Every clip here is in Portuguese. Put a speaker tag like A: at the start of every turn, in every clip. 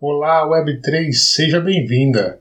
A: Olá, Web3, seja bem-vinda.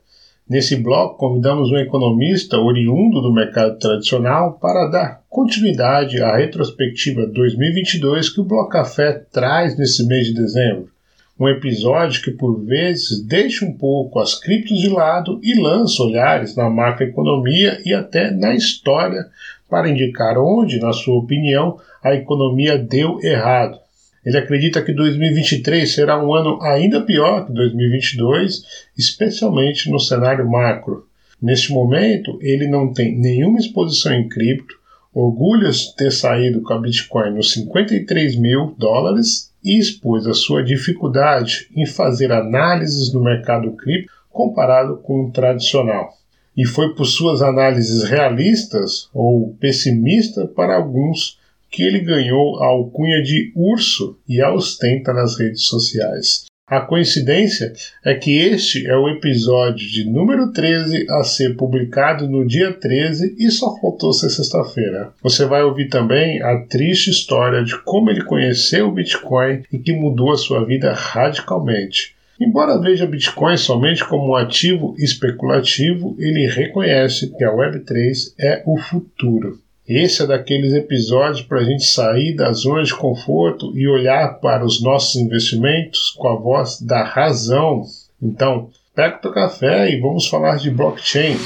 A: Nesse bloco, convidamos um economista oriundo do mercado tradicional para dar continuidade à retrospectiva 2022 que o Bloco Café traz nesse mês de dezembro. Um episódio que, por vezes, deixa um pouco as criptos de lado e lança olhares na macroeconomia e até na história para indicar onde, na sua opinião, a economia deu errado. Ele acredita que 2023 será um ano ainda pior que 2022, especialmente no cenário macro. Neste momento, ele não tem nenhuma exposição em cripto, orgulha-se ter saído com a Bitcoin nos 53 mil dólares e expôs a sua dificuldade em fazer análises do mercado cripto comparado com o tradicional. E foi por suas análises realistas ou pessimistas para alguns que ele ganhou a alcunha de urso e a ostenta nas redes sociais. A coincidência é que este é o episódio de número 13 a ser publicado no dia 13 e só faltou ser sexta-feira. Você vai ouvir também a triste história de como ele conheceu o Bitcoin e que mudou a sua vida radicalmente. Embora veja Bitcoin somente como um ativo especulativo, ele reconhece que a Web3 é o futuro. Esse é daqueles episódios para a gente sair da zona de conforto e olhar para os nossos investimentos com a voz da razão. Então, pega o teu café e vamos falar de blockchain.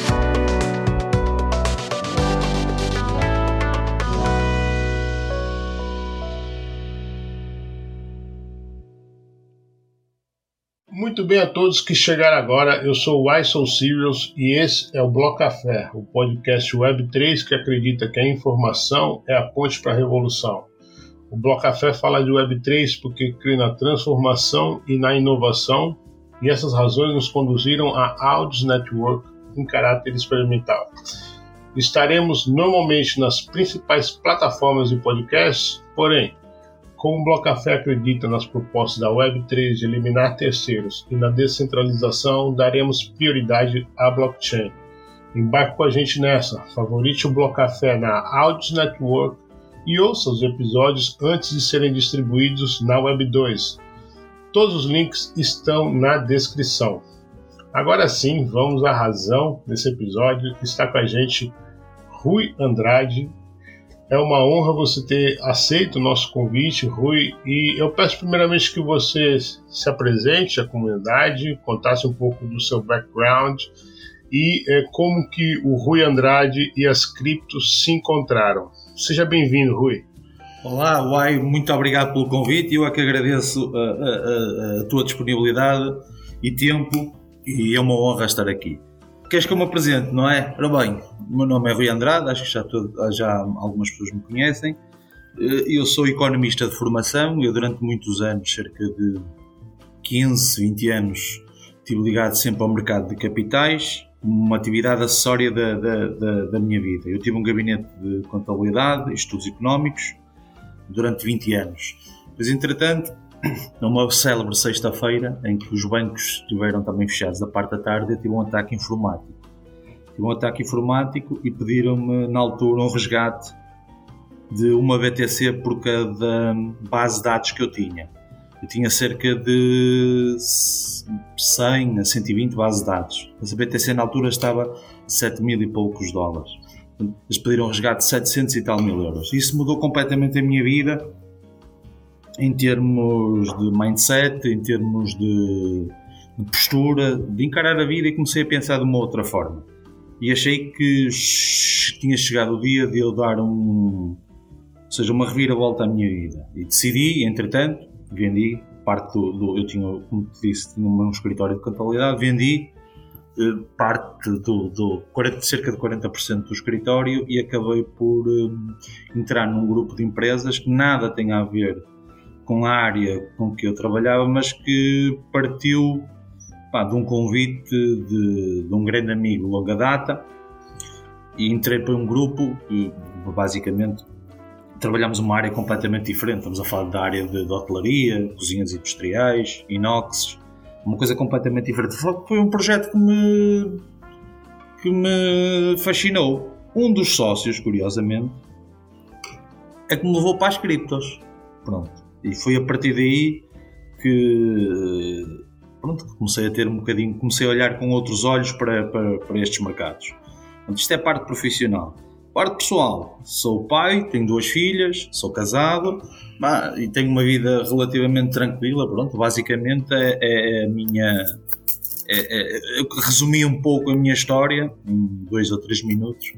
A: Bem a todos que chegaram agora. Eu sou o Serious e esse é o Bloco Café, o podcast Web3 que acredita que a informação é a ponte para a revolução. O Bloco Café fala de Web3 porque crê na transformação e na inovação, e essas razões nos conduziram à Audios Network em caráter experimental. Estaremos normalmente nas principais plataformas de podcast, porém, como o Bloco Café acredita nas propostas da Web3 de eliminar terceiros e na descentralização, daremos prioridade à blockchain. Embarque com a gente nessa. Favorite o Bloco na Audios Network e ouça os episódios antes de serem distribuídos na Web2. Todos os links estão na descrição. Agora sim, vamos à razão desse episódio. Está com a gente Rui Andrade, é uma honra você ter aceito o nosso convite, Rui, e eu peço primeiramente que você se apresente à comunidade, contasse um pouco do seu background e é, como que o Rui Andrade e as criptos se encontraram. Seja bem-vindo, Rui.
B: Olá, Uai, muito obrigado pelo convite. Eu é que agradeço a, a, a tua disponibilidade e tempo e é uma honra estar aqui. Queres que eu me apresente, não é? Ora bem, o meu nome é Rui Andrade, acho que já, todo, já algumas pessoas me conhecem. Eh, eu sou economista de formação, eu durante muitos anos, cerca de 15, 20 anos, estive ligado sempre ao mercado de capitais, uma atividade acessória da, da, da, da minha vida. Eu tive um gabinete de contabilidade estudos económicos durante 20 anos. Mas, entretanto, numa célebre sexta-feira, em que os bancos estiveram também fechados da parte da tarde, eu tive um ataque informático. Tive um ataque informático e pediram-me, na altura, um resgate de uma BTC por cada base de dados que eu tinha. Eu tinha cerca de 100 a 120 bases de dados. Essa BTC na altura estava 7 mil e poucos dólares. Eles pediram um resgate de 700 e tal mil euros. Isso mudou completamente a minha vida em termos de mindset, em termos de, de, postura, de encarar a vida e comecei a pensar de uma outra forma. E achei que tinha chegado o dia de eu dar um, ou seja, uma reviravolta à minha vida. E decidi, entretanto, vendi parte do, do eu tinha, como te disse, tinha um escritório de contabilidade, vendi eh, parte do, do 40, cerca de 40% do escritório e acabei por um, entrar num grupo de empresas que nada tem a ver com a área com que eu trabalhava, mas que partiu pá, de um convite de, de, um grande amigo longa data e entrei para um grupo que basicamente trabalhamos uma área completamente diferente. Estamos a falar da área de, de hotelaria, cozinhas industriais, inox, uma coisa completamente diferente. Foi um projeto que me, que me fascinou. Um dos sócios, curiosamente, é que me levou para as criptos. Pronto. E foi a partir daí que pronto, comecei a ter um bocadinho, comecei a olhar com outros olhos para, para, para estes mercados. Isto é parte profissional. Parte pessoal, sou pai, tenho duas filhas, sou casado e tenho uma vida relativamente tranquila. Pronto, basicamente é, é a minha. É, é, eu resumi um pouco a minha história em dois ou três minutos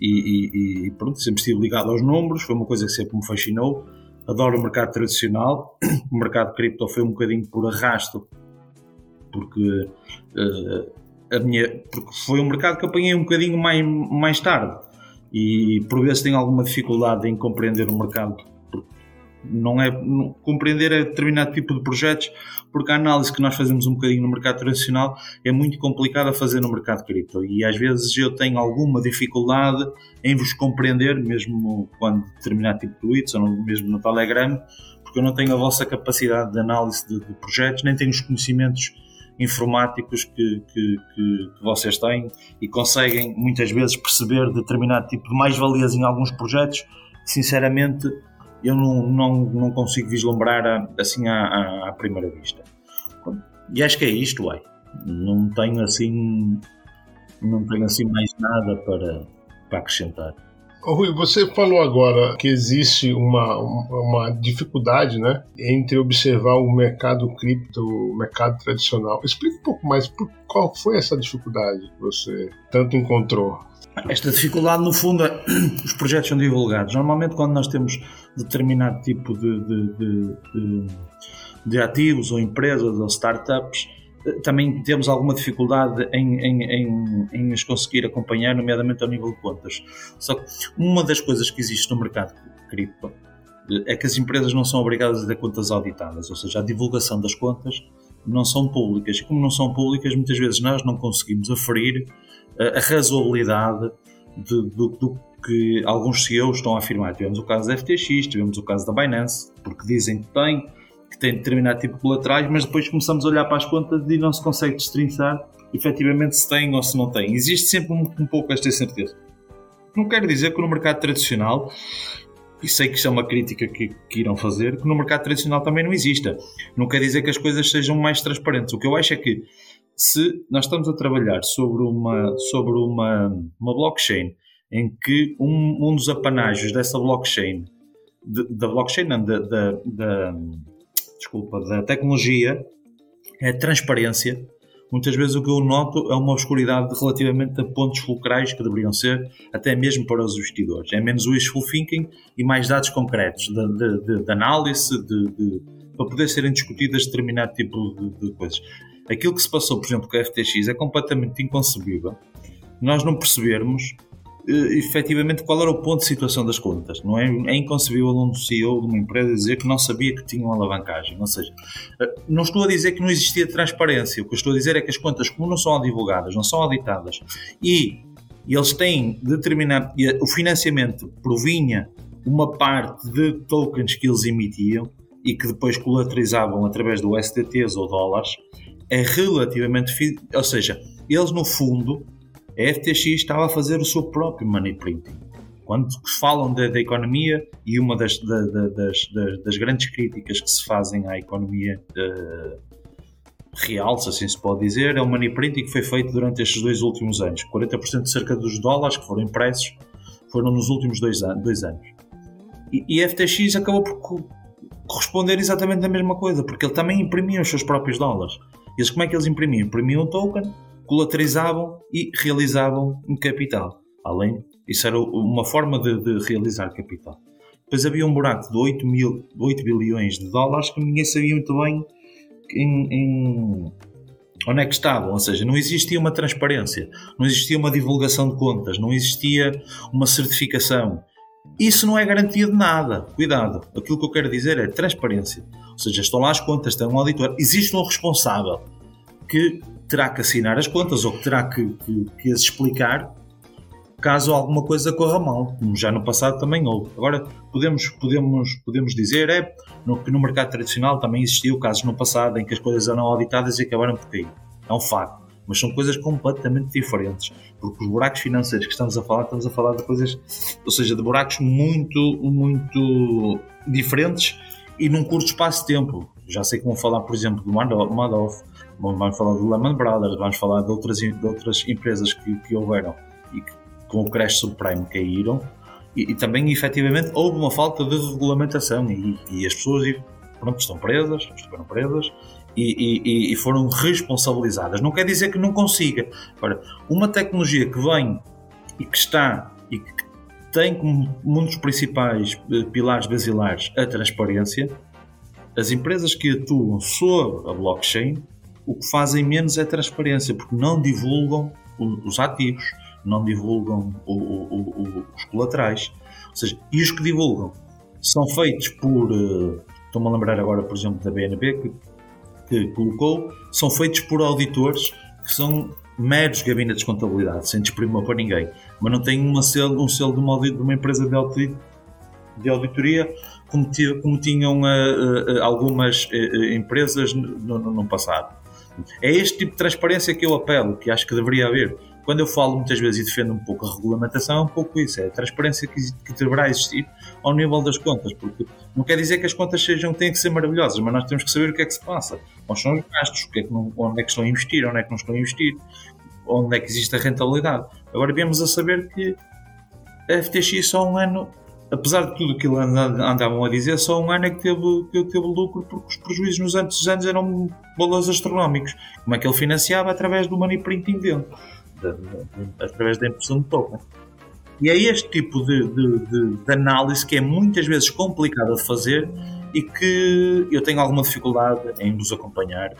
B: e, e, e pronto, sempre estive ligado aos números, foi uma coisa que sempre me fascinou. Adoro o mercado tradicional, o mercado cripto foi um bocadinho por arrasto, porque, uh, a minha, porque foi um mercado que apanhei um bocadinho mais, mais tarde. E por vezes tenho alguma dificuldade em compreender o mercado não é compreender determinado tipo de projetos, porque a análise que nós fazemos um bocadinho no mercado tradicional é muito complicada a fazer no mercado cripto e às vezes eu tenho alguma dificuldade em vos compreender, mesmo quando determinado tipo de tweets ou mesmo no Telegram, porque eu não tenho a vossa capacidade de análise de, de projetos, nem tenho os conhecimentos informáticos que, que, que, que, vocês têm e conseguem muitas vezes perceber determinado tipo de mais-valias em alguns projetos. Sinceramente, eu não, não, não consigo vislumbrar assim à, à, primeira vista. E acho que é isto, uai. Não tenho assim, não tenho assim mais nada para, para acrescentar.
A: Rui, você falou agora que existe uma, uma dificuldade né, entre observar o mercado cripto, o mercado tradicional. Explica um pouco mais por qual foi essa dificuldade que você tanto encontrou.
B: Esta dificuldade, no fundo, é os projetos são divulgados. Normalmente, quando nós temos determinado tipo de, de, de, de ativos ou empresas ou startups, eh, também temos alguma dificuldade em, em, em, em conseguir acompanhar, nomeadamente ao nível de contas. Só que uma das coisas que existe no mercado cripto eh, é que as empresas não são obrigadas a ter contas auditadas, ou seja, a divulgação das contas não são públicas. E como não são públicas, muitas vezes nós não conseguimos aferir a razoabilidade de, do, do, que alguns CEOs estão a afirmar. Tivemos o caso da FTX, tivemos o caso da Binance, porque dizem que tem, que tem determinado tipo de colaterais, mas depois começamos a olhar para as contas e não se consegue destrinçar efetivamente se tem ou se não tem. Existe sempre um, um pouco esta incerteza. Não quero dizer que no mercado tradicional, e sei que isto é uma crítica que, que, irão fazer, que no mercado tradicional também não exista. Não quer dizer que as coisas sejam mais transparentes. O que eu acho é que se nós estamos a trabalhar sobre uma, sobre uma, uma blockchain em que um, um dos apanágios dessa blockchain, de, da blockchain, não, da, da, desculpa, da tecnologia, é a transparência. Muitas vezes o que eu noto é uma obscuridade relativamente a pontos fulcrais que deveriam ser, até mesmo para os investidores. É menos wishful thinking e mais dados concretos de, de, de análise, de, para poder serem discutidas determinado tipo de, coisas. Aquilo que se passou, por exemplo, com a FTX é completamente inconcebível nós não percebermos uh, efetivamente qual era o ponto de situação das contas. Não é, é inconcebível um CEO de uma empresa dizer que não sabia que tinham alavancagem. Ou seja, uh, não estou a dizer que não existia transparência. O que eu estou a dizer é que as contas, como não são divulgadas, não são auditadas e, eles têm determinado. o financiamento provinha uma parte de tokens que eles emitiam e que depois colateralizavam através do STTs ou dólares é relativamente. Ou seja, eles no fundo, a FTX estava a fazer o seu próprio money printing. Quando falam da, economia, e uma das, da, das, das, grandes críticas que se fazem à economia uh, real, se assim se pode dizer, é o money printing que foi feito durante estes dois últimos anos. 40% de cerca dos dólares que foram impressos foram nos últimos dois, an dois anos. E, a FTX acabou por corresponder exatamente a mesma coisa, porque ele também imprimia os seus próprios dólares. Eles, como é que eles imprimiam? Imprimiam um token, colaterizavam e realizavam um capital. Além, isso era uma forma de, de realizar capital. Depois havia um buraco de 8, mil, 8 bilhões de dólares que ninguém sabia muito bem em, em, onde é que estavam. Ou seja, não existia uma transparência, não existia uma divulgação de contas, não existia uma certificação. Isso não é garantia de nada. Cuidado. Aquilo que eu quero dizer é transparência. Ou seja, estão lá as contas, tem um auditor, existe um responsável que terá que assinar as contas ou que terá que, que, que as explicar caso alguma coisa corra mal, como já no passado também houve. Agora, podemos, podemos, podemos dizer é, no, que no mercado tradicional também existiu casos no passado em que as coisas eram auditadas e acabaram por cair. É um facto. Mas são coisas completamente diferentes. Porque os buracos financeiros que estamos a falar, estamos a falar de coisas, ou seja, de buracos muito, muito diferentes e num curto espaço de tempo. Já sei que vão falar, por exemplo, do Madoff, vamos falar do Lehman Brothers, vamos falar de outras, de outras empresas que, que houveram e que com o crash subprime caíram, e, e, também efetivamente houve uma falta de regulamentação e, e as pessoas pronto, estão presas, estiveram presas e, e, e, foram responsabilizadas. Não quer dizer que não consiga. Agora, uma tecnologia que vem e que está e que tem como um dos principais eh, pilares basilares a transparência, as empresas que atuam sob a blockchain o que fazem menos é transparência, porque não divulgam os ativos, não divulgam o, o, o, os colaterais. Ou seja, e os que divulgam são feitos por. Uh, Estou-me a lembrar agora, por exemplo, da BNB, que, que colocou, são feitos por auditores que são meros gabinetes de contabilidade, sem desprimor para ninguém, mas não têm uma selo, um selo de uma, de uma empresa de, audit, de auditoria como, como tinham uh, uh, algumas uh, empresas no, no, no, passado. É este tipo de transparência que eu apelo, que acho que deveria haver. Quando eu falo muitas vezes e defendo um pouco a regulamentação, é um pouco isso, é a transparência que, que deverá existir ao nível das contas, porque não quer dizer que as contas sejam, têm que ser maravilhosas, mas nós temos que saber o que é que se passa, quais são os gastos, o que é que não, onde é que estão a investir, onde é que não estão a investir, onde é que existe a rentabilidade. Agora viemos a saber que a FTX só um ano apesar de tudo aquilo que andavam a dizer, só um ano é que teve, que teve lucro porque os prejuízos nos antes anos eram valores astronómicos. Como é que ele financiava? Através do money printing dele, de, através da impressão de token. E é este tipo de, de, análise que é muitas vezes complicado de fazer e que eu tenho alguma dificuldade em nos acompanhar,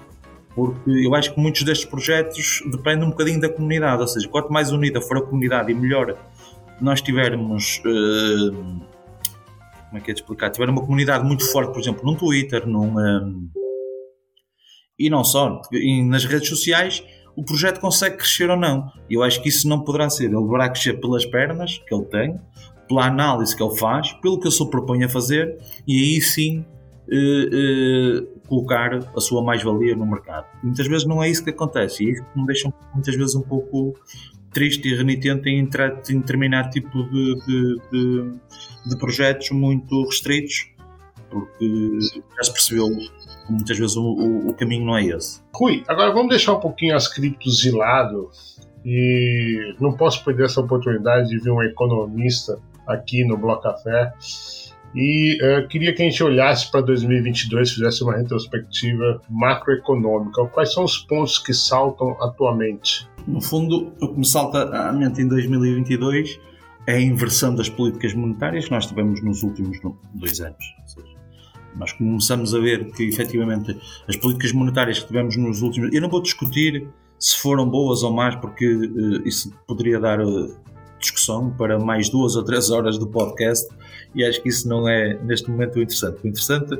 B: porque eu acho que muitos destes projetos dependem um bocadinho da comunidade, ou seja, quanto mais unida for a comunidade e melhor nós tivermos. Uh, como é que é de explicar? Tiver uma comunidade muito forte, por exemplo, num Twitter, num. Um, e não só, nas redes sociais, o projeto consegue crescer ou não. Eu acho que isso não poderá ser. Ele deverá crescer pelas pernas que ele tem, pela análise que ele faz, pelo que ele se propõe a fazer, e aí sim uh, uh, colocar a sua mais-valia no mercado. Muitas vezes não é isso que acontece, e é isso que me deixa muitas vezes um pouco triste e renitente em, entrar, em determinado tipo de, de, de, de, projetos muito restritos, porque já se percebeu muitas vezes o, o, o, caminho não é esse.
A: Rui, agora vamos deixar um pouquinho as criptos de lado e não posso perder essa oportunidade de ver um economista aqui no Bloco Café. E uh, queria que a gente olhasse para 2022, fizesse uma retrospectiva macroeconômica. Quais são os pontos que saltam atualmente?
B: No fundo, o que me salta à mente em 2022 é a inversão das políticas monetárias que nós tivemos nos últimos dois anos. Seja, nós começamos a ver que, efetivamente, as políticas monetárias que tivemos nos últimos. Eu não vou discutir se foram boas ou más, porque uh, isso poderia dar uh, discussão para mais duas ou três horas do podcast, e acho que isso não é, neste momento, o interessante. O interessante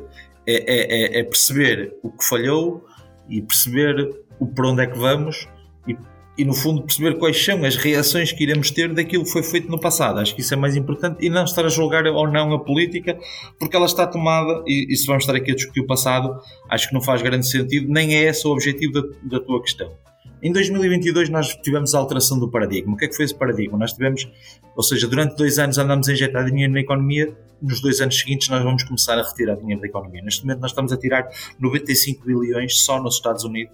B: é, é, é perceber o que falhou e perceber o para onde é que vamos e no fundo perceber quais são as reações que iremos ter daquilo que foi feito no passado. Acho que isso é mais importante e não estar a julgar ou não a política, porque ela está tomada, e, e se vamos estar aqui a discutir o passado, acho que não faz grande sentido, nem é esse o objetivo da, da tua questão. Em 2022 nós tivemos a alteração do paradigma. O que é que foi esse paradigma? Nós tivemos, ou seja, durante dois anos andamos a injetar dinheiro na economia, nos dois anos seguintes nós vamos começar a retirar dinheiro da economia. Neste momento nós estamos a tirar 95 bilhões só nos Estados Unidos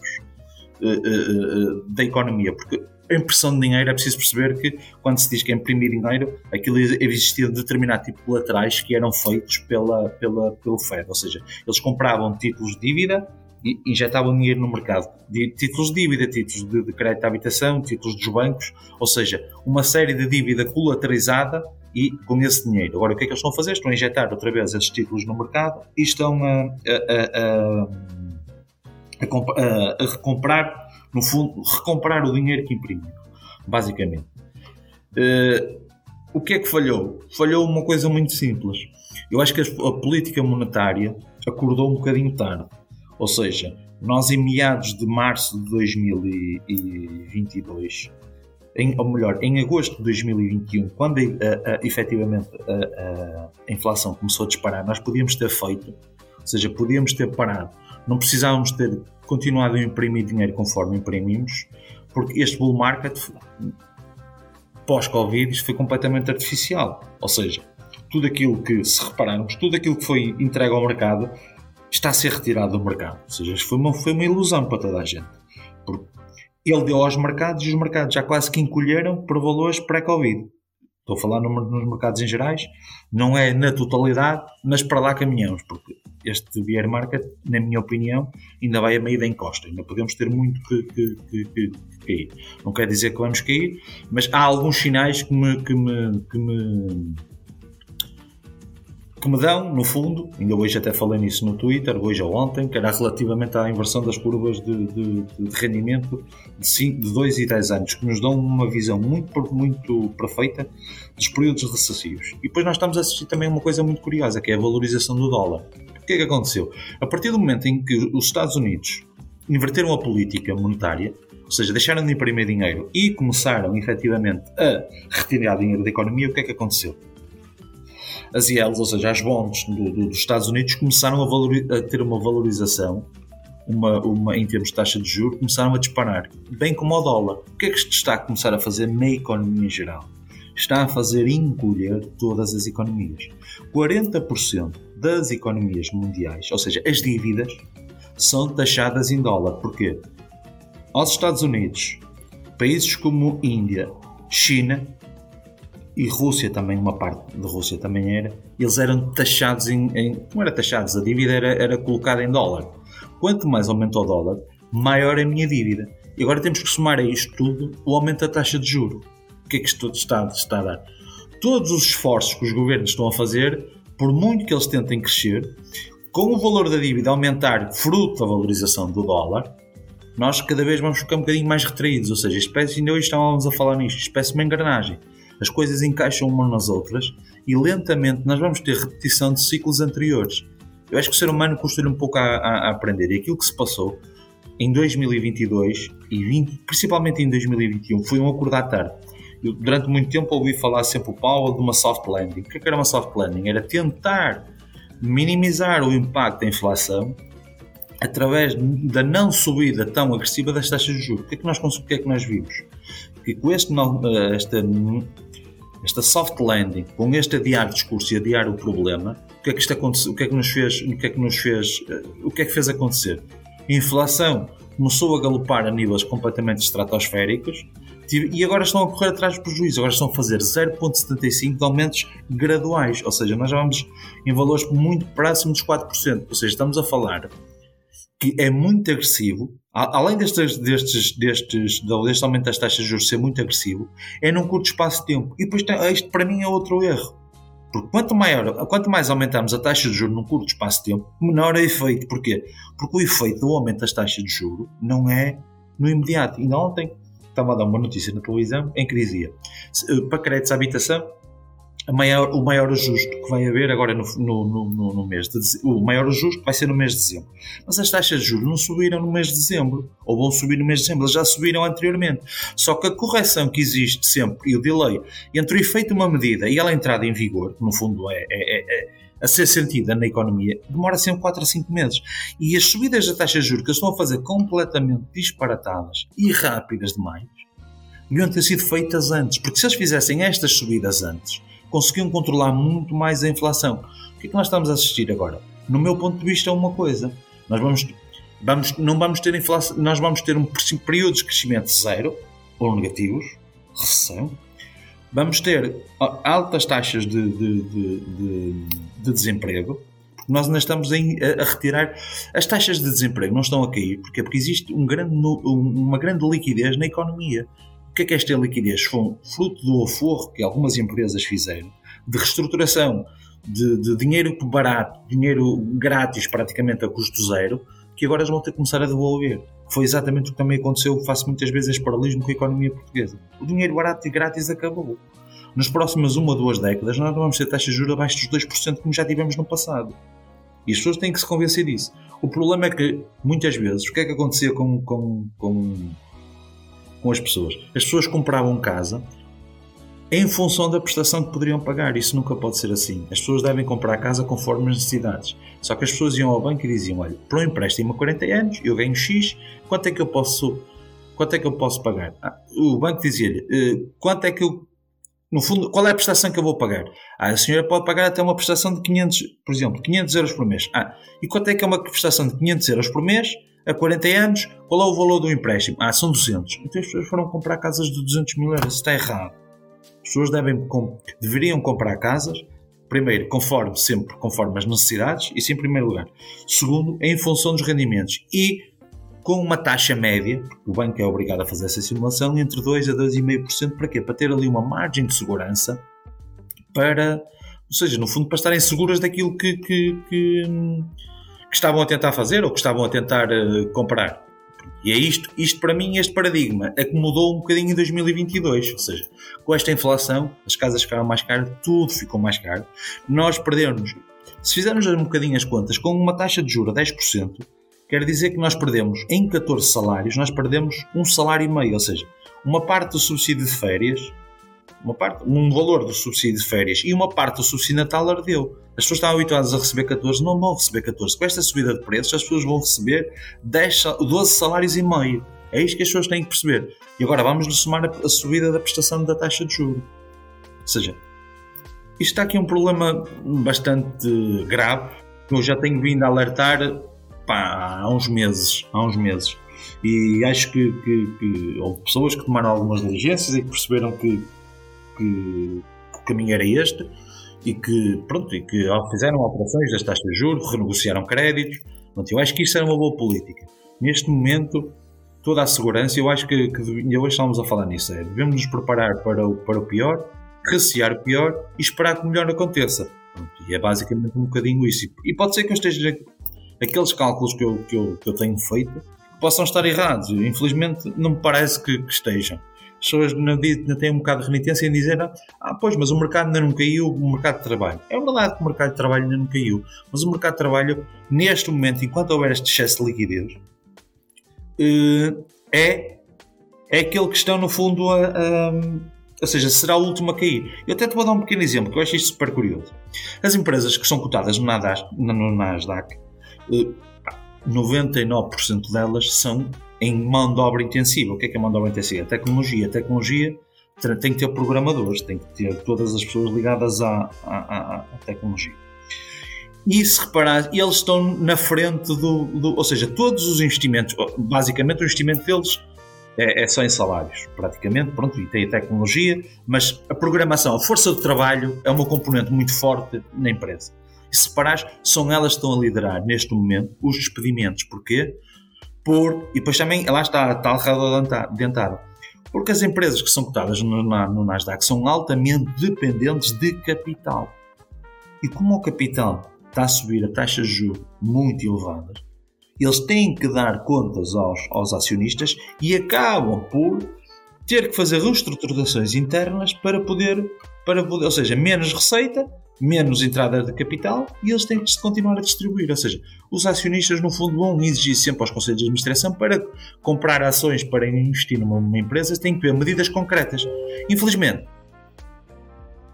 B: da economia, porque a impressão de dinheiro é preciso perceber que quando se diz que é imprimir dinheiro, aquilo existia determinado tipo de colaterais que eram feitos pela, pela, pelo Fed, ou seja, eles compravam títulos de dívida e injetavam dinheiro no mercado. Títulos de dívida, títulos de, de crédito à habitação, títulos dos bancos, ou seja, uma série de dívida colateralizada e com esse dinheiro. Agora, o que é que eles estão a fazer? Estão a injetar outra vez esses títulos no mercado e estão a, a, a a, a, recomprar, no fundo, recomprar o dinheiro que imprimiram, basicamente. Uh, o que é que falhou? Falhou uma coisa muito simples. Eu acho que a, a política monetária acordou um bocadinho tarde. Ou seja, nós em meados de março de 2022, em, ou melhor, em agosto de 2021, quando a, a, efetivamente a, a, inflação começou a disparar, nós podíamos ter feito, ou seja, podíamos ter parado não precisávamos ter continuado a imprimir dinheiro conforme imprimimos, porque este bull market pós-Covid foi completamente artificial. Ou seja, tudo aquilo que, se repararmos, tudo aquilo que foi entregue ao mercado está a ser retirado do mercado. Ou seja, foi uma, foi uma ilusão para toda a gente. Porque ele deu aos mercados e os mercados já quase que encolheram por valores pré-Covid. Estou a falar nos mercados em gerais, não é na totalidade, mas para lá caminhamos, porque este bear market, na minha opinião, ainda vai a meio da encosta, ainda podemos ter muito que, que, que, que, cair. Não quer dizer que vamos cair, mas há alguns sinais que me, que me, que me que me dão, no fundo, ainda hoje até falei nisso no Twitter, hoje ou ontem, que era relativamente à inversão das curvas de, de, de rendimento de, 5, de 2 e 10 anos, que nos dão uma visão muito, muito perfeita dos períodos recessivos. E depois nós estamos a assistir também a uma coisa muito curiosa, que é a valorização do dólar. O que é que aconteceu? A partir do momento em que os Estados Unidos inverteram a política monetária, ou seja, deixaram de imprimir dinheiro e começaram efetivamente a retirar dinheiro da economia, o que é que aconteceu? As IELs, ou seja, as bonds do, do, dos Estados Unidos, começaram a, a, ter uma valorização, uma, uma, em termos de taxa de juros, começaram a disparar, bem como o dólar. O que é que isto está a começar a fazer na economia em geral? Está a fazer encolher todas as economias. 40% das economias mundiais, ou seja, as dívidas, são taxadas em dólar. Porquê? Aos Estados Unidos, países como Índia, China, e Rússia também, uma parte de Rússia também era, eles eram taxados em, em não era taxados, a dívida era, era colocada em dólar. Quanto mais aumenta o dólar, maior é a minha dívida. E agora temos que somar a isto tudo o aumento da taxa de juro. O que é que isto está, está a dar? Todos os esforços que os governos estão a fazer, por muito que eles tentem crescer, com o valor da dívida aumentar fruto da valorização do dólar, nós cada vez vamos ficar um bocadinho mais retraídos. Ou seja, espécie, ainda hoje estávamos a falar nisto, espécie uma engrenagem as coisas encaixam umas nas outras e lentamente nós vamos ter repetição de ciclos anteriores. Eu acho que o ser humano custa-lhe um pouco a, a, a, aprender e aquilo que se passou em 2022 e 20, principalmente em 2021 foi um acordar tarde. Eu, durante muito tempo ouvi falar sempre o Paulo de uma soft landing. O que, é que era uma soft landing? Era tentar minimizar o impacto da inflação através da não subida tão agressiva das taxas de juros. O que é que nós, o que é que nós vimos? Que com este, eh, esta soft landing, com este adiar discurso e adiar o problema, o que é que isto aconteceu, o que é que nos fez, o que é que nos fez, eh, o que é que fez acontecer? A inflação começou a galopar a níveis completamente estratosféricos e agora estão a correr atrás dos prejuízos, agora estão a fazer 0,75 de aumentos graduais, ou seja, nós já vamos em valores muito próximos dos 4%, ou seja, estamos a falar que é muito agressivo, além destes, destes, destes, deste aumento das taxas de juros ser muito agressivo, é num curto espaço de tempo. E depois isto para mim é outro erro. Porque quanto, maior, quanto mais aumentamos a taxa de juros num curto espaço de tempo, menor é o efeito. Porquê? Porque o efeito do aumento das taxas de juros não é no imediato. Ainda ontem estava a dar uma notícia na televisão em que dizia para créditos à habitação maior, o maior ajuste que vai haver agora no, no, no, no mês de o maior ajuste vai ser no mês de dezembro. Mas as taxas de juros não subiram no mês de dezembro, ou vão subir no mês de dezembro, elas já subiram anteriormente. Só que a correção que existe sempre e o delay entre o efeito de uma medida e ela entrada em vigor, que no fundo é, é, é, é a ser sentida na economia, demora sempre 4 a 5 meses. E as subidas da taxa de juros que estão a fazer completamente disparatadas e rápidas demais, deviam ter sido feitas antes, porque se eles fizessem estas subidas antes, conseguiam controlar muito mais a inflação. O que é que nós estamos a assistir agora? No meu ponto de vista, é uma coisa. Nós vamos, vamos, não vamos ter inflação, nós vamos ter um período de crescimento zero ou negativos, recessão. Vamos ter altas taxas de, de, de, de desemprego, porque nós ainda estamos a, a, retirar. As taxas de desemprego não estão a cair, porque, porque existe um grande, uma grande liquidez na economia. O que é que esta liquidez? Foi fruto do aforro que algumas empresas fizeram de reestruturação de, de, dinheiro barato, dinheiro grátis praticamente a custo zero, que agora vão ter que começar a devolver. Foi exatamente o que também aconteceu, faço muitas vezes este paralelismo com a economia portuguesa. O dinheiro barato e grátis acabou. Nas próximas uma ou duas décadas nós não vamos ter taxas de juros abaixo dos 2% como já tivemos no passado. E as pessoas têm que se convencer disso. O problema é que, muitas vezes, o que é que acontecia com, com, com com as pessoas. As pessoas compravam casa em função da prestação que poderiam pagar. Isso nunca pode ser assim. As pessoas devem comprar casa conforme as necessidades. Só que as pessoas iam ao banco e diziam: Olha, para um empréstimo a 40 anos, eu ganho X, quanto é que eu posso, quanto é que eu posso pagar? Ah, o banco dizia-lhe: eh, Quanto é que eu no fundo, qual é a prestação que eu vou pagar? Ah, a senhora pode pagar até uma prestação de 500, por exemplo, 500 euros por mês. Ah, e quanto é que é uma prestação de 500 euros por mês a 40 anos? Qual é o valor do empréstimo? Ah, são 200. Então as pessoas foram comprar casas de 200 mil euros. Isso está errado. As pessoas devem, deveriam comprar casas, primeiro, conforme, sempre conforme as necessidades, isso em primeiro lugar. Segundo, em função dos rendimentos. E com uma taxa média, porque o banco é obrigado a fazer essa simulação, entre 2% a 2,5%, para quê? Para ter ali uma margem de segurança para, ou seja, no fundo, para estarem seguras daquilo que, que, que, que estavam a tentar fazer ou que estavam a tentar uh, comprar. E é isto, isto para mim, este paradigma, mudou um bocadinho em 2022. Ou seja, com esta inflação, as casas ficaram mais caras, tudo ficou mais caro. Nós perdemos, se fizermos um bocadinho as contas, com uma taxa de juros a 10%, quer dizer que nós perdemos, em 14 salários, nós perdemos um salário e meio, ou seja, uma parte do subsídio de férias, uma parte, um valor do subsídio de férias e uma parte do subsídio natal ardeu. As pessoas estão habituadas a receber 14, não vão receber 14. Com esta subida de preços, as pessoas vão receber 10, 12 salários e meio. É isto que as pessoas têm que perceber. E agora vamos lhe somar a, a subida da prestação da taxa de juros. Ou seja, isto está aqui um problema bastante grave que eu já tenho vindo a alertar pá, há uns meses, há uns meses. E acho que, que, que, houve pessoas que tomaram algumas diligências e que perceberam que, que, que o caminho era este e que, pronto, e que fizeram operações das taxas de juros, renegociaram créditos. Pronto, eu acho que isso era uma boa política. Neste momento, toda a segurança, eu acho que, que hoje estamos a falar nisso, é, devemos nos preparar para o, para o pior, recear o pior e esperar que o melhor aconteça. Pronto, e é basicamente um bocadinho isso. E pode ser que eu esteja aqueles cálculos que eu, que eu, que eu tenho feito possam estar errados. Infelizmente, não me parece que, que estejam. As pessoas ainda têm um bocado de renitência em dizer ah, pois, mas o mercado ainda não caiu, o mercado de trabalho. É verdade que o mercado de trabalho ainda não caiu, mas o mercado de trabalho, neste momento, enquanto houver este excesso de liquidez, eh, é, é aquele que estão, no fundo, a, a ou seja, será o último a cair. Eu até te vou dar um pequeno exemplo, que eu acho isto super curioso. As empresas que são cotadas no Nasdaq, no Nasdaq 99% delas são em mão de obra intensiva. O que é que é mão de obra intensiva? Tecnologia. tecnologia tem que ter programadores, tem que ter todas as pessoas ligadas à, à, à tecnologia. E se reparar, eles estão na frente do, do, Ou seja, todos os investimentos, basicamente o investimento deles é, é, só em salários, praticamente. Pronto, e tem a tecnologia, mas a programação, a força de trabalho é uma componente muito forte na empresa. E se reparares, são elas que estão a liderar neste momento os despedimentos. Porquê? Por, e depois também, lá está a tal dentada. Porque as empresas que são cotadas no, no Nasdaq são altamente dependentes de capital. E como o capital está a subir a taxas de juros muito elevadas, eles têm que dar contas aos, aos acionistas e acabam por ter que fazer reestruturações internas para poder, para poder, ou seja, menos receita menos entrada de capital e eles têm que continuar a distribuir. Ou seja, os acionistas, no fundo, vão exigir sempre aos conselhos de administração para comprar ações para investir numa, numa empresa, têm que ter medidas concretas. Infelizmente,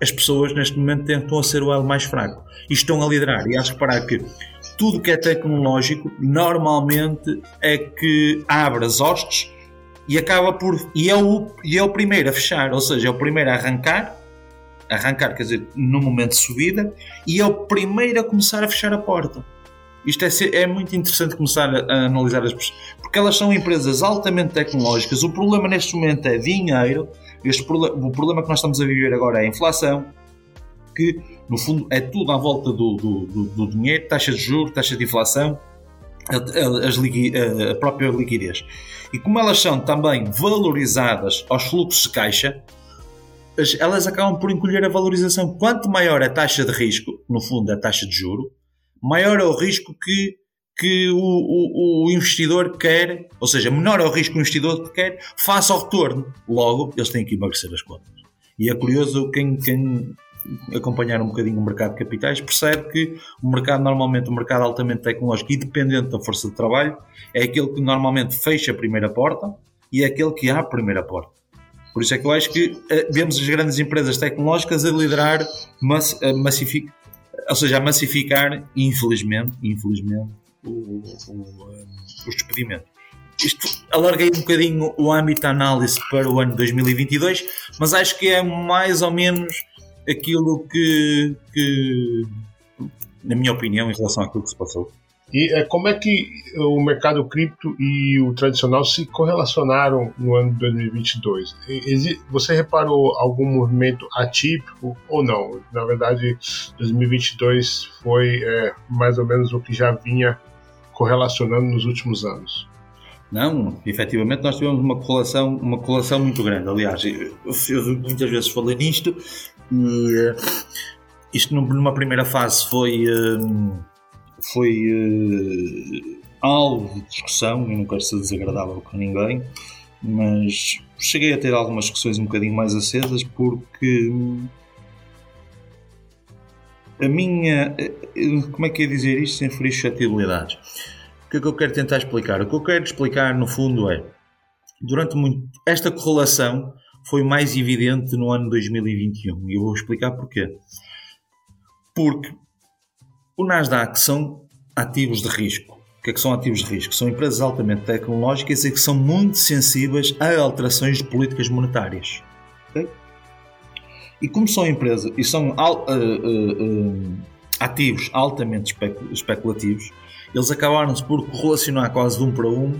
B: as pessoas neste momento tentam a ser o elo mais fraco e estão a liderar. E acho que reparar que tudo que é tecnológico normalmente é que abre as hostes e acaba por. E é, o, e é o primeiro a fechar, ou seja, é o primeiro a arrancar arrancar, quer dizer, no momento de subida, e é o primeiro a começar a fechar a porta. Isto é, é muito interessante começar a, a analisar as pessoas, porque elas são empresas altamente tecnológicas. O problema neste momento é dinheiro, este, o problema que nós estamos a viver agora é a inflação, que no fundo é tudo à volta do, do, do, do dinheiro, taxa de juros, taxa de inflação, a, a, a, própria liquidez. E como elas são também valorizadas aos fluxos de caixa, elas acabam por encolher a valorização. Quanto maior a taxa de risco, no fundo, a taxa de juro, maior é o risco que, que o, o, o investidor quer, ou seja, menor é o risco que o investidor quer, face ao retorno. Logo, eles têm que emagrecer as contas. E é curioso quem, quem acompanhar um bocadinho o mercado de capitais percebe que o mercado, normalmente, o mercado altamente tecnológico e dependente da força de trabalho, é aquele que normalmente fecha a primeira porta e é aquele que abre a primeira porta. Por isso é que eu acho que uh, vemos as grandes empresas tecnológicas a liderar, mass, a ou seja, a massificar, infelizmente, infelizmente o, o, os despedimentos. isto alarguei um bocadinho o âmbito da análise para o ano 2022, mas acho que é mais ou menos aquilo que, que na minha opinião, em relação àquilo que se passou.
A: E é, como é que o mercado cripto e o tradicional se correlacionaram no ano de 2022? Você reparou algum movimento atípico ou não? Na verdade, 2022 foi é, mais ou menos o que já vinha correlacionando nos últimos anos.
B: Não, efetivamente nós tivemos uma correlação, uma correlação muito grande. Aliás, eu, eu muitas vezes falei nisto e uh, isto numa primeira fase foi. Uh, foi uh, alvo de discussão, e não quero ser desagradável com ninguém, mas cheguei a ter algumas discussões um bocadinho mais acesas porque a minha. Como é que é dizer isto sem ferir suscetibilidades? O que é que eu quero tentar explicar? O que eu quero explicar, no fundo, é durante muito. Esta correlação foi mais evidente no ano 2021 e eu vou explicar porquê. Porque o Nasdaq são ativos de risco. O que é que são ativos de risco? São empresas altamente tecnológicas e que são muito sensíveis a alterações de políticas monetárias. Okay? E como são empresas e são uh, uh, uh, ativos altamente especulativos, eles acabaram-se por correlacionar quase de um para um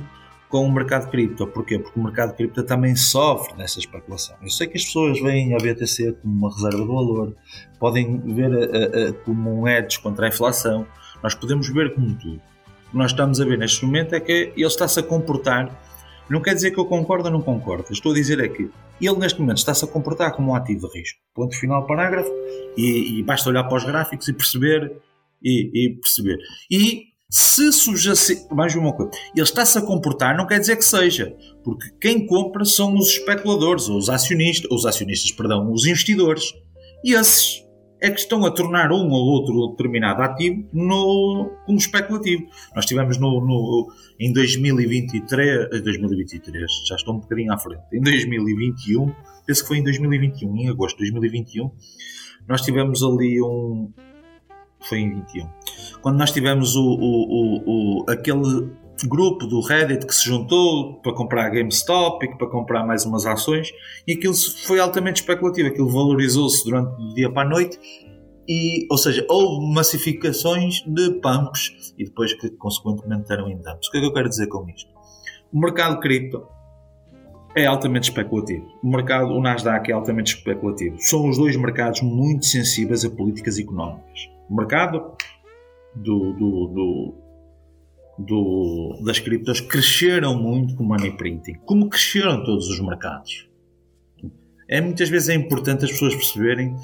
B: com o mercado cripto. Porquê? Porque o mercado cripto também sofre dessa especulação. Eu sei que as pessoas veem a BTC como uma reserva de valor, podem ver a, a, a, como um hedge contra a inflação, nós podemos ver como tudo. O que nós estamos a ver neste momento é que ele está-se a comportar. Não quer dizer que eu concordo ou não concordo. Estou a dizer é que ele neste momento está-se a comportar como um ativo de risco. Ponto final parágrafo. E, e basta olhar para os gráficos e perceber. E, e perceber. E se subjacente. Mais uma coisa. Ele está-se a comportar, não quer dizer que seja. Porque quem compra são os especuladores, ou os acionistas, os acionistas, perdão, os investidores. E esses é que estão a tornar um ou outro determinado ativo no, como especulativo. Nós tivemos no, no, em 2023, 2023, eh, já estou um bocadinho à frente, em 2021, penso que foi em 2021, em agosto de 2021, nós tivemos ali um. Foi em 21 quando nós tivemos o, o, o, aquele grupo do Reddit que se juntou para comprar a GameStop e para comprar mais umas ações e aquilo foi altamente especulativo, aquilo valorizou-se durante o dia para a noite e, ou seja, houve massificações de pumps e depois que consequentemente eram em dumps. O que é que eu quero dizer com isto? O mercado cripto é altamente especulativo. O mercado, o Nasdaq é altamente especulativo. São os dois mercados muito sensíveis a políticas económicas. O mercado do, do, do, das criptos cresceram muito com o money printing, como cresceram todos os mercados. É, muitas vezes é importante as pessoas perceberem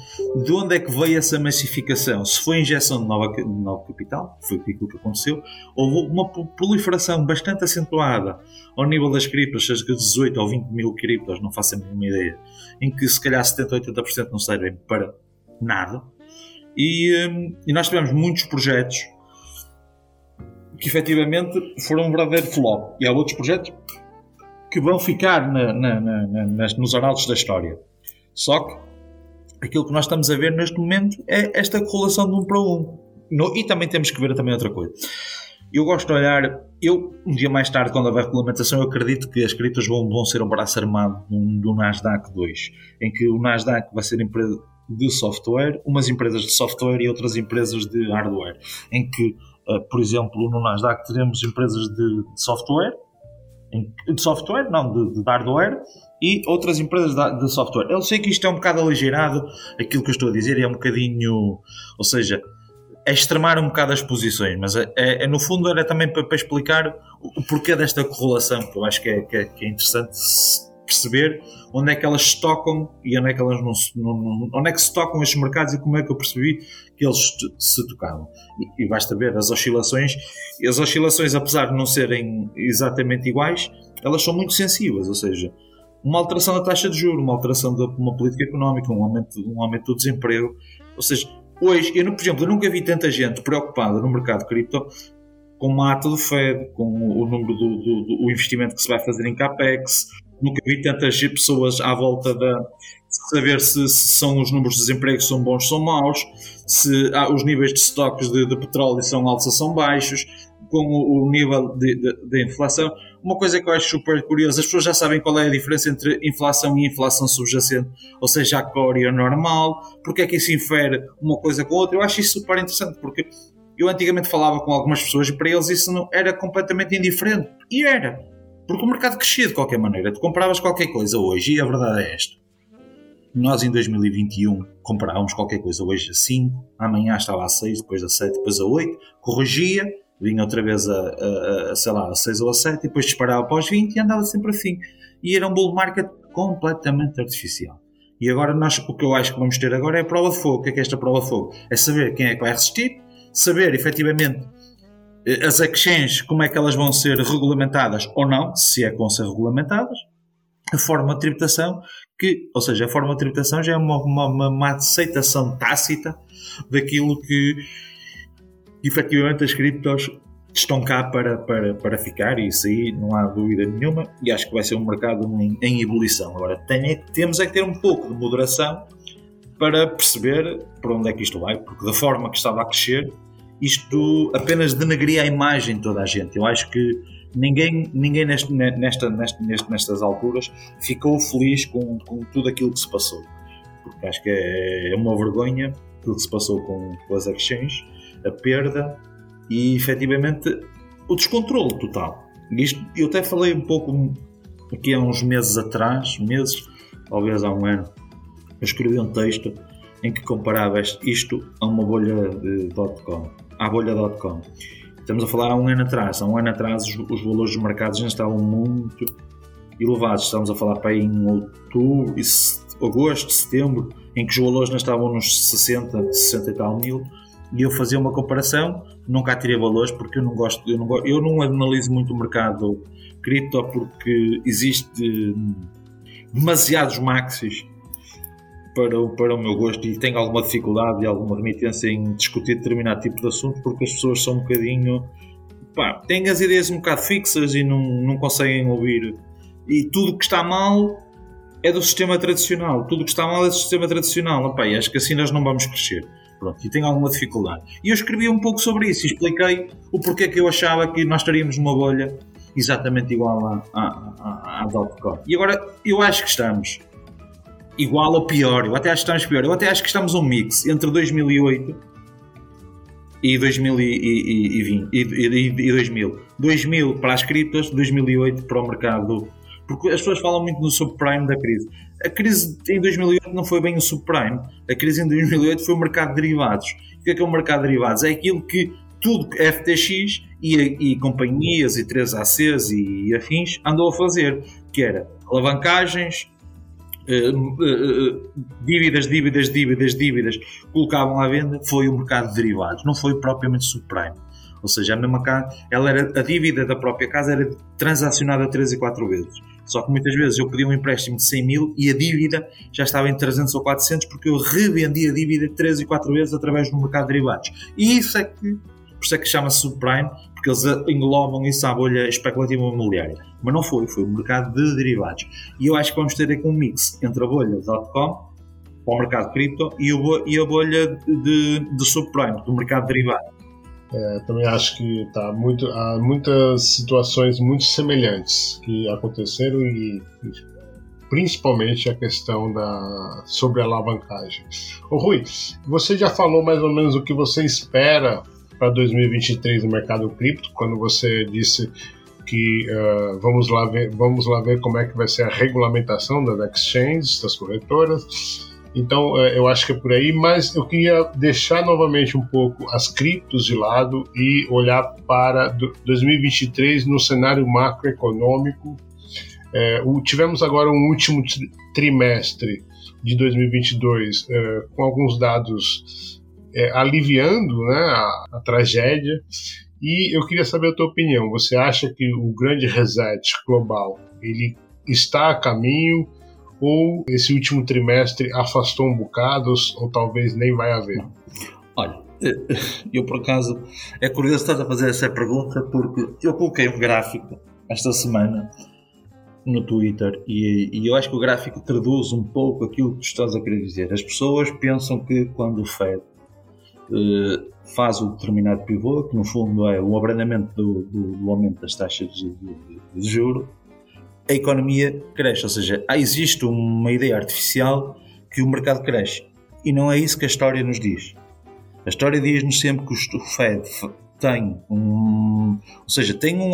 B: de onde é que veio essa massificação. Se foi injeção de nova, de novo capital, foi aquilo que aconteceu, houve uma proliferação bastante acentuada ao nível das criptos, seja de 18 ou 20 mil criptos, não faço a mínima ideia, em que se calhar 70 ou 80% não servem para nada e, hum, e nós tivemos muitos projetos que efetivamente foram um verdadeiro flop. E há outros projetos que vão ficar na, na, na, nos análogos da história. Só que aquilo que nós estamos a ver neste momento é esta correlação de um para um. No, e também temos que ver também outra coisa. Eu gosto de olhar, eu um dia mais tarde, quando houver regulamentação, eu acredito que as criptos vão, vão ser um braço armado do, do Nasdaq 2, em que o Nasdaq vai ser empresa de software, umas empresas de software e outras empresas de hardware, em que, uh, por exemplo, no Nasdaq teremos empresas de, software, de software, não, de, de, hardware, e outras empresas de, software. Eu sei que isto é um bocado aligeirado, aquilo que eu estou a dizer é um bocadinho, ou seja, é extremar um bocado as posições, mas é, é, é no fundo era também para, para, explicar o, o porquê desta correlação, que eu acho que é, que é, que é interessante perceber onde é que elas se tocam e onde é que elas não, não, onde é que se tocam estes mercados e como é que eu percebi que eles se tocavam. E, e basta ver as oscilações, e as oscilações, apesar de não serem exatamente iguais, elas são muito sensíveis, ou seja, uma alteração da taxa de juros, uma alteração de uma política económica, um aumento, um aumento do desemprego, ou seja, hoje, eu, por exemplo, eu nunca vi tanta gente preocupada no mercado cripto com uma ata do Fed, com o número do, do, do, investimento que se vai fazer em CAPEX, nunca vi tantas pessoas à volta de saber se, se, são os números de desemprego são bons são maus, se ah, os níveis de estoques de, de, petróleo são altos ou são baixos, com o, o nível de, de, de, inflação. uma coisa que eu acho super curiosa, as pessoas já sabem qual é a diferença entre inflação e inflação subjacente, ou seja, a core normal, porque é que isso infere uma coisa com a outra. Eu acho isso super interessante, porque eu antigamente falava com algumas pessoas e para eles isso não era completamente indiferente. E era. Porque o mercado crescia de qualquer maneira. Tu compravas qualquer coisa hoje e a verdade é esta. Nós em 2021 comprávamos qualquer coisa hoje a 5, amanhã estava a 6, depois a 7, depois a 8, corrigia, vinha outra vez a, a, a sei lá, a 6 ou a 7, e depois disparava para os 20 e andava sempre assim. E era um bull market completamente artificial. E agora nós, o que eu acho que vamos ter agora é a prova de fogo. O que é que é esta prova de fogo? É saber quem é que vai resistir, saber efetivamente as exchanges, como é que elas vão ser regulamentadas ou não, se é que vão ser regulamentadas, a forma de tributação, que, ou seja, a forma de tributação já é uma, uma, uma aceitação tácita daquilo que efetivamente as criptos estão cá para, para, para ficar, e isso aí não há dúvida nenhuma, e acho que vai ser um mercado em, em ebulição. Agora, tem, temos é que ter um pouco de moderação para perceber para onde é que isto vai, porque da forma que estava a crescer, isto apenas denegria a imagem de toda a gente. Eu acho que ninguém, ninguém neste, nesta, nesta, nestas alturas ficou feliz com, com tudo aquilo que se passou. Porque acho que é, é uma vergonha tudo que se passou com, com as exchanges, a perda e efetivamente o descontrole total. Isto, eu até falei um pouco aqui há uns meses atrás, meses, talvez há um ano, eu escrevi um texto em que comparava isto a uma bolha de .com, à bolha.com. Estamos a falar há um ano atrás. Há um ano atrás os, os valores dos mercados já estavam muito elevados. Estamos a falar para aí em outubro, agosto, setembro, em que os valores já estavam nos 60, 60 e tal mil. E eu fazia uma comparação, nunca tirei valores porque eu não gosto, eu não, eu não analiso muito o mercado cripto porque existe demasiados maxis para, o, para o meu gosto e tenho alguma dificuldade e alguma remitência em discutir determinado tipo de assunto porque as pessoas são um bocadinho. Pá, têm as ideias um bocado fixas e não, não conseguem ouvir. E tudo que está mal é do sistema tradicional. Tudo que está mal é do sistema tradicional. Epá, acho que assim nós não vamos crescer. Pronto, e tenho alguma dificuldade. E eu escrevi um pouco sobre isso e expliquei o porquê que eu achava que nós estaríamos numa bolha exatamente igual à, à, à, à. E agora eu acho que estamos igual ou pior. Eu até acho que estamos pior. Eu até acho que estamos um mix entre 2008 e 2020 e, e, e 2000. 2000 para as criptos, 2008 para o mercado. Porque as pessoas falam muito no subprime da crise. A crise em 2008 não foi bem o subprime. A crise em 2008 foi o mercado de derivados. O que é que é o mercado de derivados? É aquilo que tudo FTX e, e companhias e 3ACs e, e afins andou a fazer, que era alavancagens, dívidas, dívidas, dívidas, dívidas colocavam à venda foi o mercado de derivados, não foi propriamente subprime. Ou seja, a mesma casa, ela era, a dívida da própria casa era transacionada 3 e 4 vezes. Só que muitas vezes eu pedia um empréstimo de 100 mil e a dívida já estava em 300 ou 400 porque eu revendi a dívida 3 e 4 vezes através do mercado de derivados. E isso é que, por isso é que chama-se subprime, porque eles englobam isso à bolha especulativa imobiliária. Mas não foi, foi o mercado de derivados. E eu acho que vamos ter aqui um mix entre a bolha .com, o mercado cripto, e, e a bolha de, de subprime, do mercado derivado.
A: É, também acho que tá muito, há muitas situações muito semelhantes que aconteceram e principalmente a questão da sobre a alavancagem. Rui, você já falou mais ou menos o que você espera para 2023 no mercado cripto, quando você disse que uh, vamos, lá ver, vamos lá ver como é que vai ser a regulamentação das exchanges, das corretoras. Então uh, eu acho que é por aí, mas eu queria deixar novamente um pouco as criptos de lado e olhar para 2023 no cenário macroeconômico. Uh, tivemos agora um último trimestre de 2022 com alguns dados é, aliviando né, a, a, tragédia. E eu queria saber a tua opinião. Você acha que o grande reset global ele está a caminho ou esse último trimestre afastou um bocado ou, talvez nem vai haver?
B: Olha, eu por acaso é curioso estar a fazer essa pergunta porque eu coloquei um gráfico esta semana no Twitter e, e, eu acho que o gráfico traduz um pouco aquilo que tu estás a querer dizer. As pessoas pensam que quando o Fed faz o determinado pivô, que no fundo é o abrandamento do, do, do aumento das taxas de, de, de juro, a economia cresce. Ou seja, existe uma ideia artificial que o mercado cresce. E não é isso que a história nos diz. A história diz-nos sempre que o Fed tem um, ou seja, tem um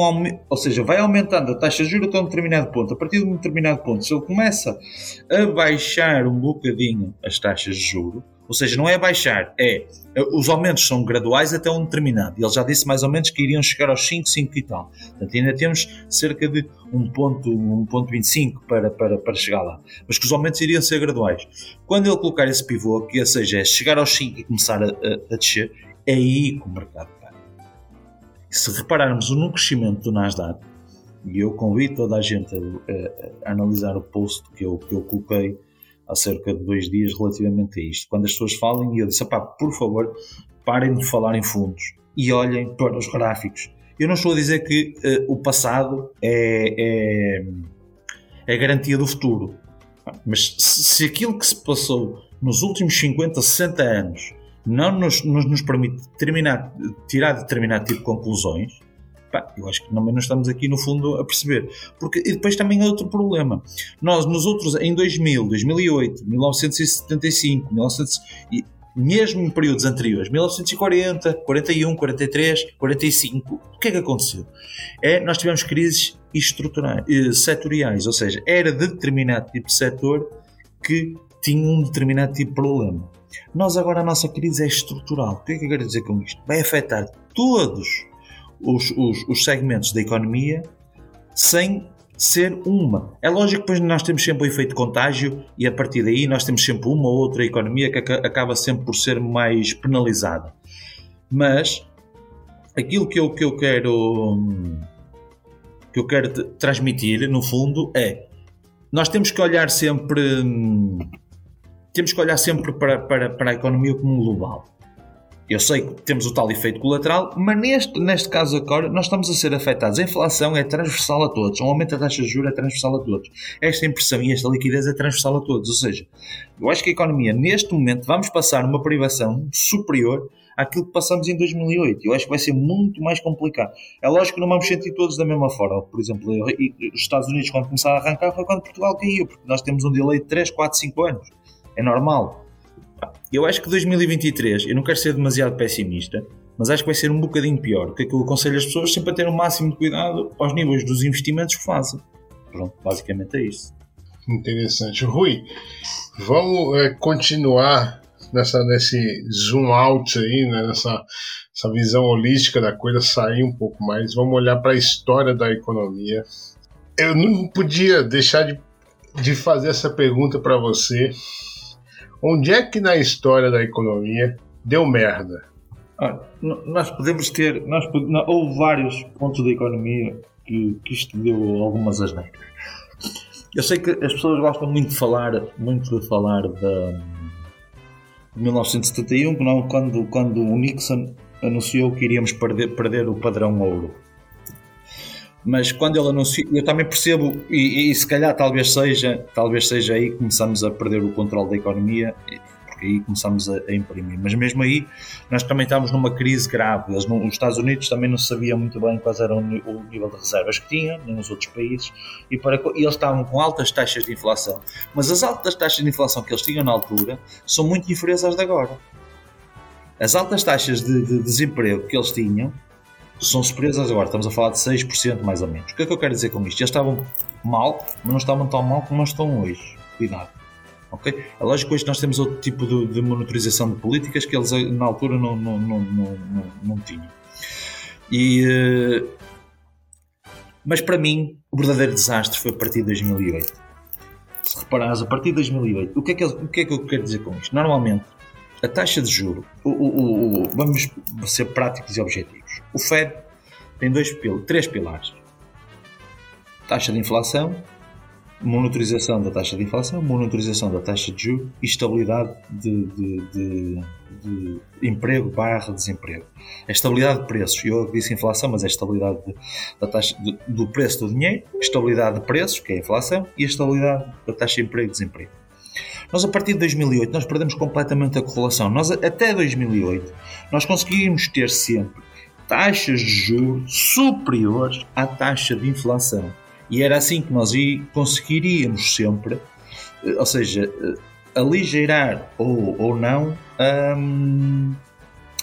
B: ou seja, vai aumentando a taxa de juros até um determinado ponto. A partir de um determinado ponto, se ele começa a baixar um bocadinho as taxas de juros, ou seja, não é baixar, é os aumentos são graduais até um determinado. Ele já disse mais ou menos que iriam chegar aos 5, 5 e tal. Portanto, ainda temos cerca de 1.25 para, para, para chegar lá. Mas que os aumentos iriam ser graduais. Quando ele colocar esse pivô, que ou seja, é chegar aos 5 e começar a, a, a descer, é aí que o mercado cai. Se repararmos no crescimento do Nasdaq, e eu convido toda a gente a, a analisar o post que eu, que eu coloquei há cerca de dois dias relativamente a isto. Quando as pessoas falam, e eu disse, por favor, parem de falar em fundos e olhem para os gráficos. Eu não estou a dizer que uh, o passado é, é, é garantia do futuro, mas se, aquilo que se passou nos últimos 50, 60 anos não nos, nos, nos permite tirar determinado tipo de conclusões, Pá, eu acho que não estamos aqui no fundo a perceber. Porque, e depois também há outro problema. Nós, nos outros, em 2000, 2008, 1975, 1900, e mesmo em períodos anteriores, 1940, 41, 43, 45, o que é que aconteceu? É, nós tivemos crises estruturais, eh, setoriais, ou seja, era de determinado tipo de setor que tinha um determinado tipo de problema. Nós agora a nossa crise é estrutural. O que é que eu quero dizer com isto? Vai afetar todos os, os, os segmentos da economia sem ser uma. É lógico que depois nós temos sempre o efeito contágio e a partir daí nós temos sempre uma ou outra economia que acaba sempre por ser mais penalizada. Mas aquilo que eu, que eu quero que eu quero transmitir no fundo é nós temos que olhar sempre temos que olhar sempre para, para, para a economia como global. Eu sei que temos o tal efeito colateral, mas neste, neste caso agora nós estamos a ser afetados. A inflação é transversal a todos, o aumento da taxa de juros é transversal a todos. Esta impressão e esta liquidez é transversal a todos. Ou seja, eu acho que a economia, neste momento, vamos passar uma privação superior àquilo que passamos em 2008. Eu acho que vai ser muito mais complicado. É lógico que não vamos sentir todos da mesma forma. Por exemplo, os Estados Unidos, quando começaram a arrancar, foi quando Portugal caiu, porque nós temos um delay de 3, 4, 5 anos. É normal. Eu acho que 2023, eu não quero ser demasiado pessimista, mas acho que vai ser um bocadinho pior. Que é eu aconselho as pessoas sempre a ter o máximo de cuidado aos níveis dos investimentos que fazem. Pronto, basicamente é isso.
A: Interessante. Rui, vamos é, continuar nessa, nesse zoom out aí, né, nessa essa visão holística da coisa, sair um pouco mais. Vamos olhar para a história da economia. Eu não podia deixar de, de fazer essa pergunta para você Onde é que na história da economia deu merda?
B: Ah, nós podemos ter. Nós, não, houve vários pontos da economia que, que isto deu algumas asneiras. Eu sei que as pessoas gostam muito de falar, muito de falar de 1971, quando, quando o Nixon anunciou que iríamos perder, perder o padrão ouro mas quando ele anuncia, eu também percebo, e, e, se calhar talvez seja, talvez seja aí que começamos a perder o controle da economia, porque aí começamos a, a imprimir. Mas mesmo aí, nós também estamos numa crise grave. Eles não, os Estados Unidos também não sabiam muito bem quais eram o nível de reservas que tinham, nem os outros países, e, para, e eles estavam com altas taxas de inflação. Mas as altas taxas de inflação que eles tinham na altura são muito inferiores às de agora. As altas taxas de, de desemprego que eles tinham são superiores agora, estamos a falar de 6% mais ou menos. O que é que eu quero dizer com isto? Eles estavam mal, mas não estavam tão mal como estão hoje. Cuidado. Okay? É lógico que hoje nós temos outro tipo de, de monitorização de políticas que eles na altura não, não, não, não, não, não tinham. E, uh, mas para mim, o verdadeiro desastre foi a partir de 2008. Se reparares, a partir de 2008, o que é que, o que, é que eu quero dizer com isto? Normalmente, a taxa de juro, o, o, o, vamos ser práticos e objetivos. O Fed tem dois, três pilares: taxa de inflação, monitorização da taxa de inflação, monitorização da taxa de juros e estabilidade de, de, de, de emprego barra desemprego. A estabilidade de preços, eu disse inflação, mas é a estabilidade da taxa do preço do dinheiro, estabilidade de preços, que é a inflação, e a estabilidade da taxa de emprego e desemprego. Nós, a partir de 2008, nós perdemos completamente a correlação. Nós, até 2008, nós conseguimos ter sempre taxas de juros superiores à taxa de inflação. E era assim que nós conseguiríamos sempre, eh, ou seja, eh, aligeirar ou, ou não um,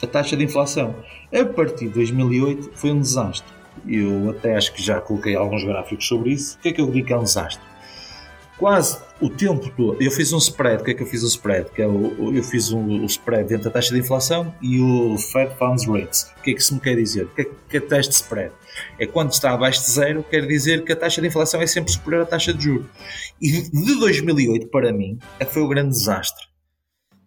B: a taxa de inflação. A partir de 2008 foi um desastre. Eu até acho que já coloquei alguns gráficos sobre isso. O que é que eu digo que é um desastre? Quase o tempo todo. Eu fiz um spread. O que é que eu fiz o spread? Que é o, eu fiz um, o spread entre a taxa de inflação e o Fed Funds Rates. O que é que isso me quer dizer? O que é que é teste spread? É quando está abaixo de zero, quer dizer que a taxa de inflação é sempre superior à taxa de juros. E de 2008 para mim, foi o grande desastre.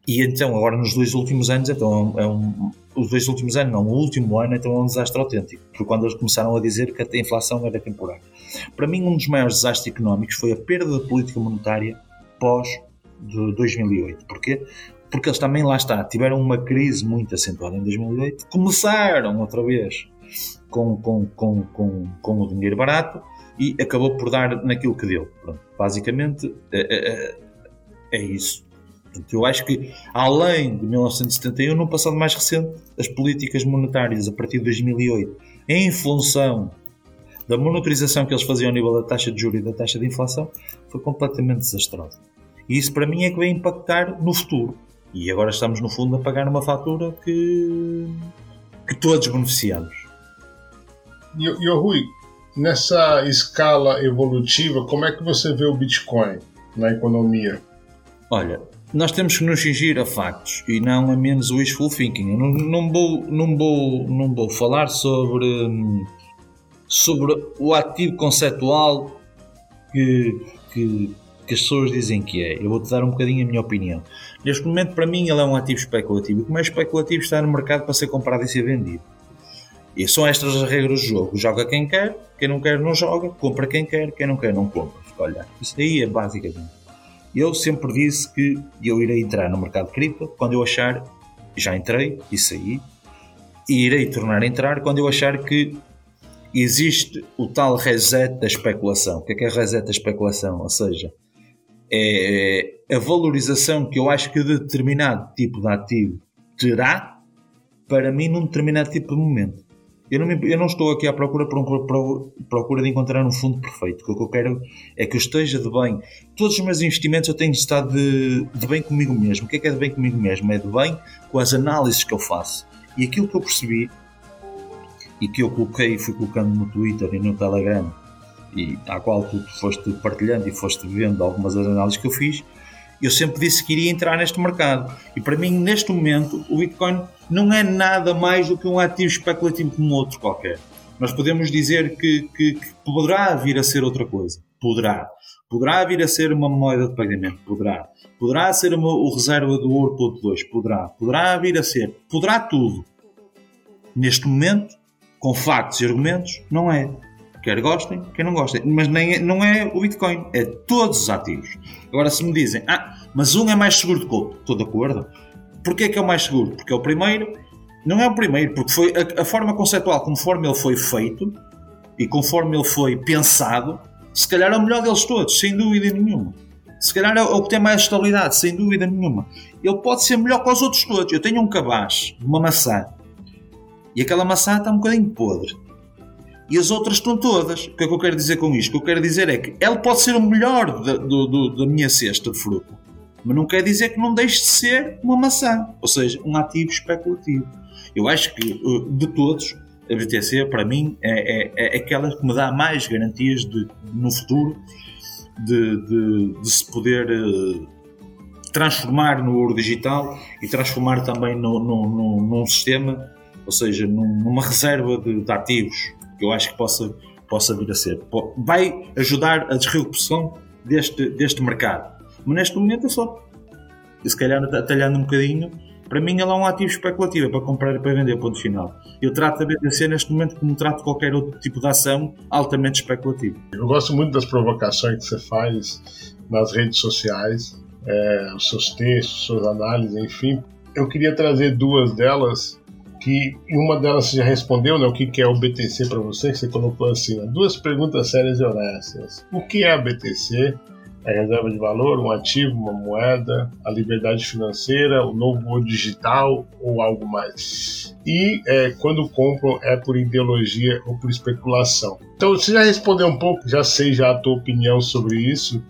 B: E então, agora nos dois últimos anos, então é um, os dois últimos anos, não, o último ano, então é um desastre autêntico. Porque quando eles começaram a dizer que a inflação era temporária. Para mim, um dos maiores desastres económicos foi a perda da política monetária pós de 2008. Porquê? Porque eles também, lá está, tiveram uma crise muito acentuada em 2008, começaram outra vez com, com, com, com, com o dinheiro barato e acabou por dar naquilo que deu. Pronto, basicamente é, é, é isso. Portanto, eu acho que, além de 1971, no passado mais recente, as políticas monetárias a partir de 2008, em função da monitorização que eles faziam ao nível da taxa de juros e da taxa de inflação, foi completamente desastrosa. E isso, para mim, é que vai impactar no futuro. E agora estamos, no fundo, a pagar uma fatura que, que todos beneficiamos.
A: E, e Rui, nessa escala evolutiva, como é que você vê o Bitcoin na economia?
B: Olha, nós temos que nos cingir a factos e não a menos wishful thinking. Não, não, vou, não, vou, não vou falar sobre, sobre o ativo conceptual que, que, que as pessoas dizem que é. Eu vou-te dar um bocadinho a minha opinião. Neste momento, para mim, ele é um ativo especulativo. E como é especulativo, está no mercado para ser comprado e ser vendido. E são estas as regras do jogo. Joga quem quer, quem não quer não joga, compra quem quer, quem não quer não compra. Olha, isso aí é basicamente. Eu sempre disse que eu irei entrar no mercado cripto quando eu achar, já entrei e saí, e irei tornar a entrar quando eu achar que existe o tal reset da especulação. O que é que é reset da especulação? Ou seja, é a valorização que eu acho que determinado tipo de ativo terá para mim num determinado tipo de momento. Eu não, me, eu não estou aqui à procura, procura de encontrar um fundo perfeito. O que eu quero é que eu esteja de bem. Todos os meus investimentos eu tenho de estar de, de bem comigo mesmo. O que é que é de bem comigo mesmo? É de bem com as análises que eu faço. E aquilo que eu percebi e que eu coloquei e fui colocando no Twitter e no Telegram e à qual tu foste partilhando e foste vendo algumas das análises que eu fiz, eu sempre disse que iria entrar neste mercado. E para mim, neste momento, o Bitcoin não é nada mais do que um ativo especulativo como outro qualquer. Nós podemos dizer que, que, que poderá vir a ser outra coisa. Poderá. Poderá vir a ser uma moeda de pagamento. Poderá. Poderá ser uma, o reserva do ouro 2. Poderá. Poderá vir a ser. Poderá tudo. Neste momento, com factos e argumentos, não é. Quer gostem, quer não gostem. Mas nem é, não é o Bitcoin, é todos os ativos. Agora, se me dizem, ah, mas um é mais seguro do que o outro, estou de acordo. Porquê é que é o mais seguro? Porque é o primeiro. Não é o primeiro, porque foi a, a forma conceptual, conforme ele foi feito e conforme ele foi pensado, se calhar é o melhor deles todos, sem dúvida nenhuma. Se calhar é o que tem mais estabilidade, sem dúvida nenhuma. Ele pode ser melhor que os outros todos. Eu tenho um cabaz, uma maçã, e aquela maçã está um bocadinho podre e as outras estão todas. O que é que eu quero dizer com isto? O que eu quero dizer é que ela pode ser o melhor da, do, do, da minha cesta de fruta, mas não quer dizer que não deixe de ser uma maçã, ou seja, um ativo especulativo. Eu acho que uh, de todos, a BTC, para mim, é, é, é aquela que me dá mais garantias de, no futuro de, de, de se poder uh, transformar no ouro digital e transformar também no, no, no, num sistema, ou seja, numa reserva de, de ativos que eu acho que possa, possa vir a ser. Vai ajudar a desregulação deste, deste mercado. Mas neste momento é só, e se calhar atalhando um bocadinho, para mim ela é um ativo especulativo, é para comprar e para vender, ponto final. Eu trato a BTC neste momento como trato qualquer outro tipo de ação altamente especulativo.
A: Eu gosto muito das provocações que você faz nas redes sociais, é, os seus textos, suas análises, enfim. Eu queria trazer duas delas que uma delas você já respondeu, né? O que, é o BTC para você, que você colocou assim, né? duas perguntas sérias e honestas. O que é a BTC a reserva de valor, um ativo, uma moeda, a liberdade financeira, o novo digital ou algo mais. E é, quando compram é por ideologia ou por especulação. Então você já respondeu um pouco, já sei já a tua opinião sobre isso.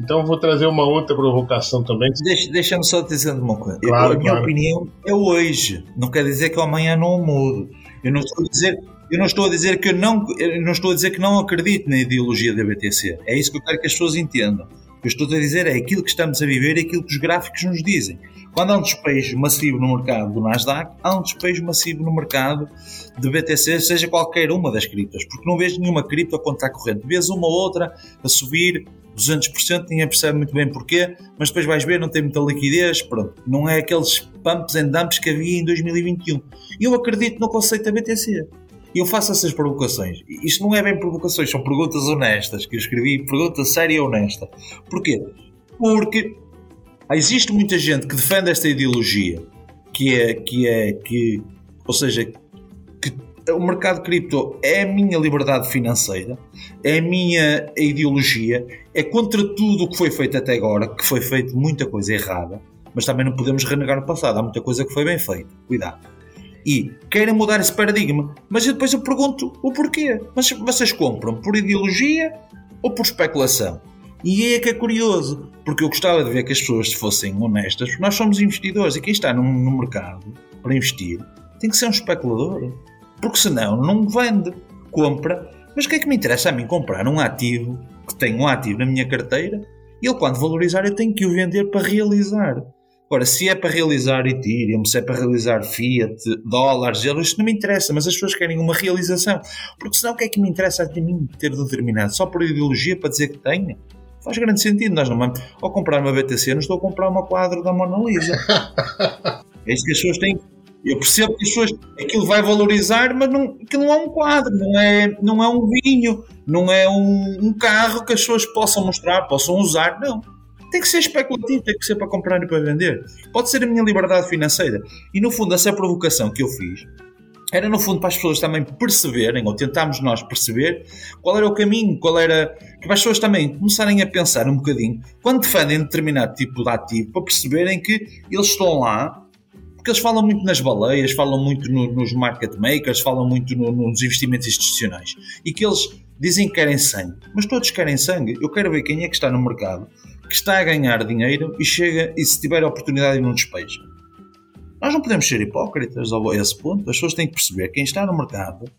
A: Então vou trazer uma outra provocação também.
B: Deixa, deixa-me só dizer uma coisa. Claro, a minha claro. opinião é hoje. Não quer dizer que amanhã não mudo. Eu não estou dizer eu não estou a dizer que não, não estou a dizer que não acredito na ideologia da BTC. É isso que eu quero que as pessoas entendam. O que eu estou a dizer é aquilo que estamos a viver, é aquilo que os gráficos nos dizem. Quando há um despejo massivo no mercado do Nasdaq, há um despejo massivo no mercado de BTC, seja qualquer uma das criptas, porque não vejo nenhuma cripto a conta corrente. Vês uma ou outra a subir 200%, ninguém percebe muito bem porquê, mas depois vais ver, não tem muita liquidez, pronto. Não é aqueles pumps and dumps que havia em 2021. E eu acredito no conceito da BTC. E eu faço essas provocações. Isto não é bem provocações, são perguntas honestas que eu escrevi, pergunta séria e honesta. Porquê? Porque existe muita gente que defende esta ideologia, que é, que é, que, ou seja, que o mercado cripto é a minha liberdade financeira, é a minha ideologia, é contra tudo o que foi feito até agora, que foi feito muita coisa errada, mas também não podemos renegar o passado, há muita coisa que foi bem feita. Cuidado e querem mudar esse paradigma. Mas depois eu pergunto o porquê. Mas vocês compram por ideologia ou por especulação? E é que é curioso, porque eu gostava de ver que as pessoas fossem honestas, nós somos investidores e quem está no, no mercado para investir tem que ser um especulador. Porque senão não vende, compra. Mas o que é que me interessa a mim comprar um ativo que tem um ativo na minha carteira e ele quando valorizar eu tenho que o vender para realizar. Agora, se é para realizar Ethereum, se é para realizar Fiat, dólares, euros, isso não me interessa, mas as pessoas querem uma realização. Porque senão o que é que me interessa a mim ter determinado? Só por ideologia para dizer que tenho? Faz grande sentido. Nós não vamos. Ao comprar uma BTC, não estou a comprar uma quadra da Mona Lisa. é isso que as pessoas têm. Eu percebo que as pessoas. Aquilo vai valorizar, mas não, aquilo não é um quadro, não é, não é um vinho, não é um, um carro que as pessoas possam mostrar, possam usar. Não tem que ser especulativo, tem que ser para comprar e para vender. Pode ser a minha liberdade financeira. E no fundo, essa provocação que eu fiz era no fundo para as pessoas também perceberem, ou tentámos nós perceber, qual era o caminho, qual era. que as pessoas também começarem a pensar um bocadinho, quando defendem determinado tipo de ativo, para perceberem que eles estão lá, porque eles falam muito nas baleias, falam muito no, nos market makers, falam muito no, nos investimentos institucionais, e que eles dizem que querem sangue, mas todos querem sangue. Eu quero ver quem é que está no mercado que está a ganhar dinheiro e chega e se tiver a oportunidade não despeja. Nós não podemos ser hipócritas a esse ponto. As pessoas têm que perceber que quem está no mercado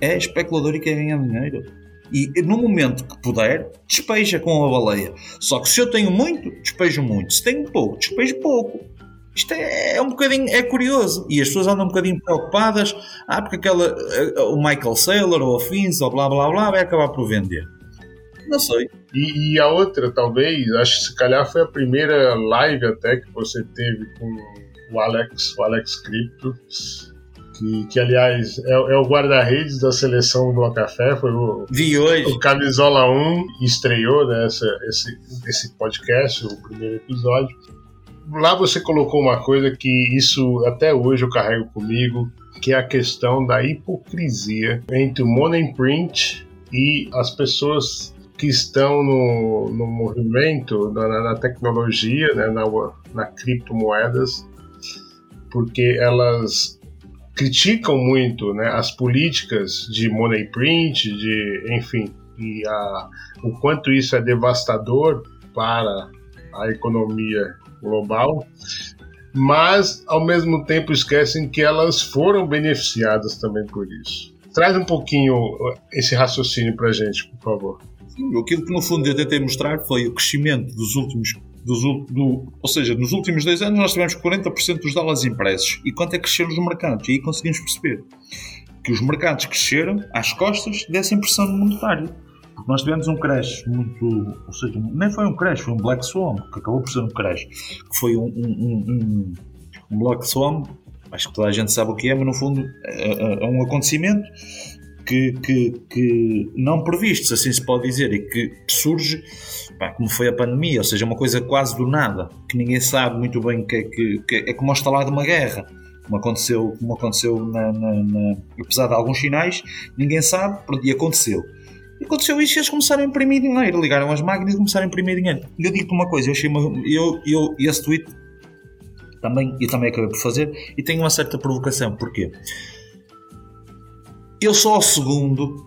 B: é especulador e quer ganhar dinheiro. E no momento que puder, despeja com a baleia. Só que se eu tenho muito, despejo muito. Se tenho pouco, despejo pouco. Isto é, é, um bocadinho é curioso. E as pessoas andam um bocadinho preocupadas. Ah, porque aquela, eh, o Michael Saylor ou a Fins ou blá blá blá vai acabar por vender. Não sei.
A: E, e, a outra, talvez, acho que se calhar foi a primeira live até que você teve com o Alex, o Alex Crypto, que, que aliás é, é o guarda-redes da seleção do Café, foi o,
B: Vi hoje.
A: o Camisola 1, estreou né, esse, esse podcast, o primeiro episódio. Lá você colocou uma coisa que isso até hoje eu carrego comigo, que é a questão da hipocrisia entre o Money Print e as pessoas que estão no, no movimento, na, na tecnologia, né, na, na criptomoedas, porque elas criticam muito né, as políticas de money print, de enfim, e a, o quanto isso é devastador para a economia global, mas ao mesmo tempo esquecem que elas foram beneficiadas também por isso. Traz um pouquinho esse raciocínio para gente, por favor.
B: Sim, aquilo que no fundo eu tentei mostrar foi o crescimento dos últimos. Dos, do, ou seja, nos últimos dois anos nós tivemos 40% dos dólares impressos. E quanto é que cresceram os mercados? E aí conseguimos perceber que os mercados cresceram às costas dessa impressão monetária. Porque nós tivemos um crash muito. Ou seja, nem foi um crash, foi um Black Swan, que acabou por ser um crash. Que foi um, um, um, um Black Swan, acho que toda a gente sabe o que é, mas no fundo é, é, é um acontecimento que, que, que não previstos, assim se pode dizer, e que surge pá, como foi a pandemia, ou seja, uma coisa quase do nada, que ninguém sabe muito bem o que é que, que é como o de uma guerra. Como aconteceu, como aconteceu na, na, na, apesar de alguns sinais, ninguém sabe, e aconteceu. E aconteceu isso e eles começaram a imprimir dinheiro. Ligaram as máquinas e começaram a imprimir dinheiro. E eu digo-te uma coisa, eu achei uma, eu, eu, esse tweet também, eu também acabei por fazer e tenho uma certa provocação. Porquê? Eu sou ao segundo,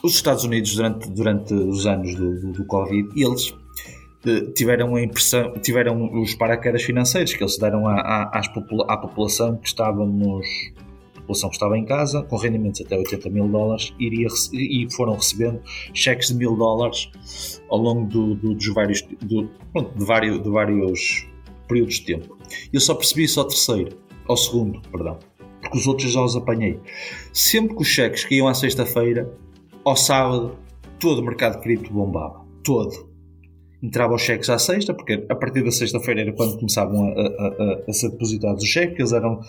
B: os Estados Unidos durante, durante os anos do, do, do Covid, eles eh, tiveram a impressão, tiveram os paraquedas financeiros que eles deram à, à, à população que estávamos população que estava em casa, com rendimentos até 80 mil dólares, iria, e foram recebendo cheques de mil dólares ao longo do, do, dos vários, do, pronto, de, vários, de vários períodos de tempo. Eu só percebi isso ao terceiro, ao segundo, perdão, porque os outros já os apanhei. Sempre que os cheques caíam à sexta-feira, ao sábado, todo o mercado cripto bombava. Todo entrava os cheques à sexta, porque a partir da sexta-feira era quando começavam a, a, a, a, ser depositados os cheques, eles eram,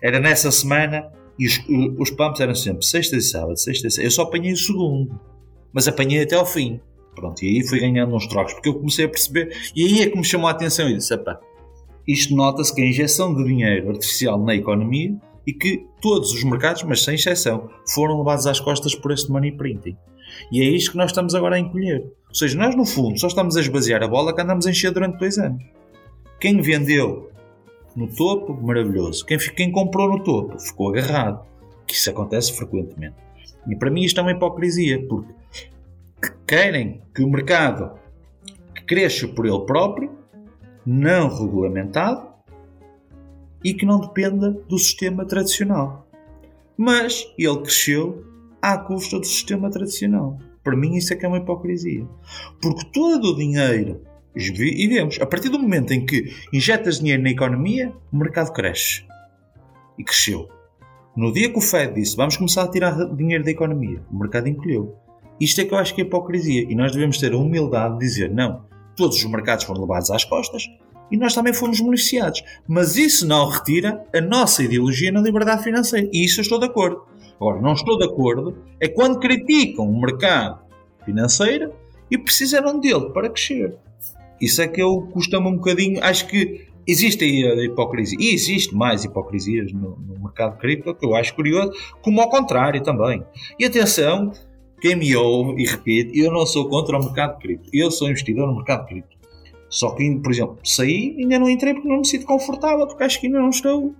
B: era nessa semana e os, os pumps eram sempre sexta e sábado, sexta e sábado. Eu só apanhei o segundo, mas apanhei até ao fim. Pronto, e aí fui ganhando uns trocos, porque eu comecei a perceber, e aí é que me chamou a atenção e disse: isto nota-se que a injeção de dinheiro artificial na economia e que todos os mercados, mas sem exceção, foram levados às costas por este money printing. E é isto que nós estamos agora a encolher. Ou seja, nós no fundo só estamos a esvaziar a bola que andamos a encher durante dois anos. Quem vendeu no topo, maravilhoso. Quem, quem comprou no topo ficou agarrado. Que isso acontece frequentemente. E para mim isto é uma hipocrisia, porque querem que o mercado cresça por ele próprio, não regulamentado e que não dependa do sistema tradicional. Mas ele cresceu à custa do sistema tradicional. Para mim, isso é que é uma hipocrisia. Porque todo o dinheiro, e vemos, a partir do momento em que injetas dinheiro na economia, o mercado cresce. E cresceu. No dia que o Fed disse vamos começar a tirar dinheiro da economia, o mercado encolheu. Isto é que eu acho que é hipocrisia. E nós devemos ter a humildade de dizer: não, todos os mercados foram levados às costas e nós também fomos beneficiados. Mas isso não retira a nossa ideologia na liberdade financeira. E isso eu estou de acordo. Agora, não estou de acordo é quando criticam o mercado financeiro e precisam dele para crescer. Isso é que eu costumo um bocadinho. Acho que existe aí a hipocrisia. E existe mais hipocrisias no, no mercado cripto que eu acho curioso, como ao contrário também. E atenção, quem me ouve e repete, eu não sou contra o mercado cripto. Eu sou investidor no mercado cripto. Só que, por exemplo, saí ainda não entrei porque não me sinto confortável, porque acho que ainda não estou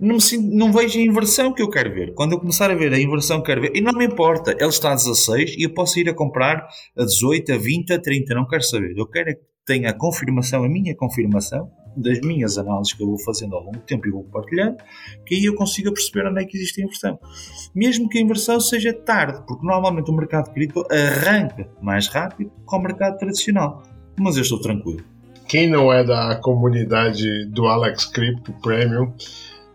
B: não, me sinto, não vejo a inversão que eu quero ver. Quando eu começar a ver a inversão que quero ver, e não me importa, ele está a 16 e eu posso ir a comprar a 18, a 20, a 30, não quero saber. Eu quero é que tenha a confirmação, a minha confirmação, das minhas análises que eu vou fazendo ao longo do tempo e vou partilhando, que aí eu consiga perceber onde é que existe a inversão. Mesmo que a inversão seja tarde, porque normalmente o mercado cripto arranca mais rápido que o mercado tradicional. Mas eu estou tranquilo.
A: Quem não é da comunidade do Alex Crypto Premium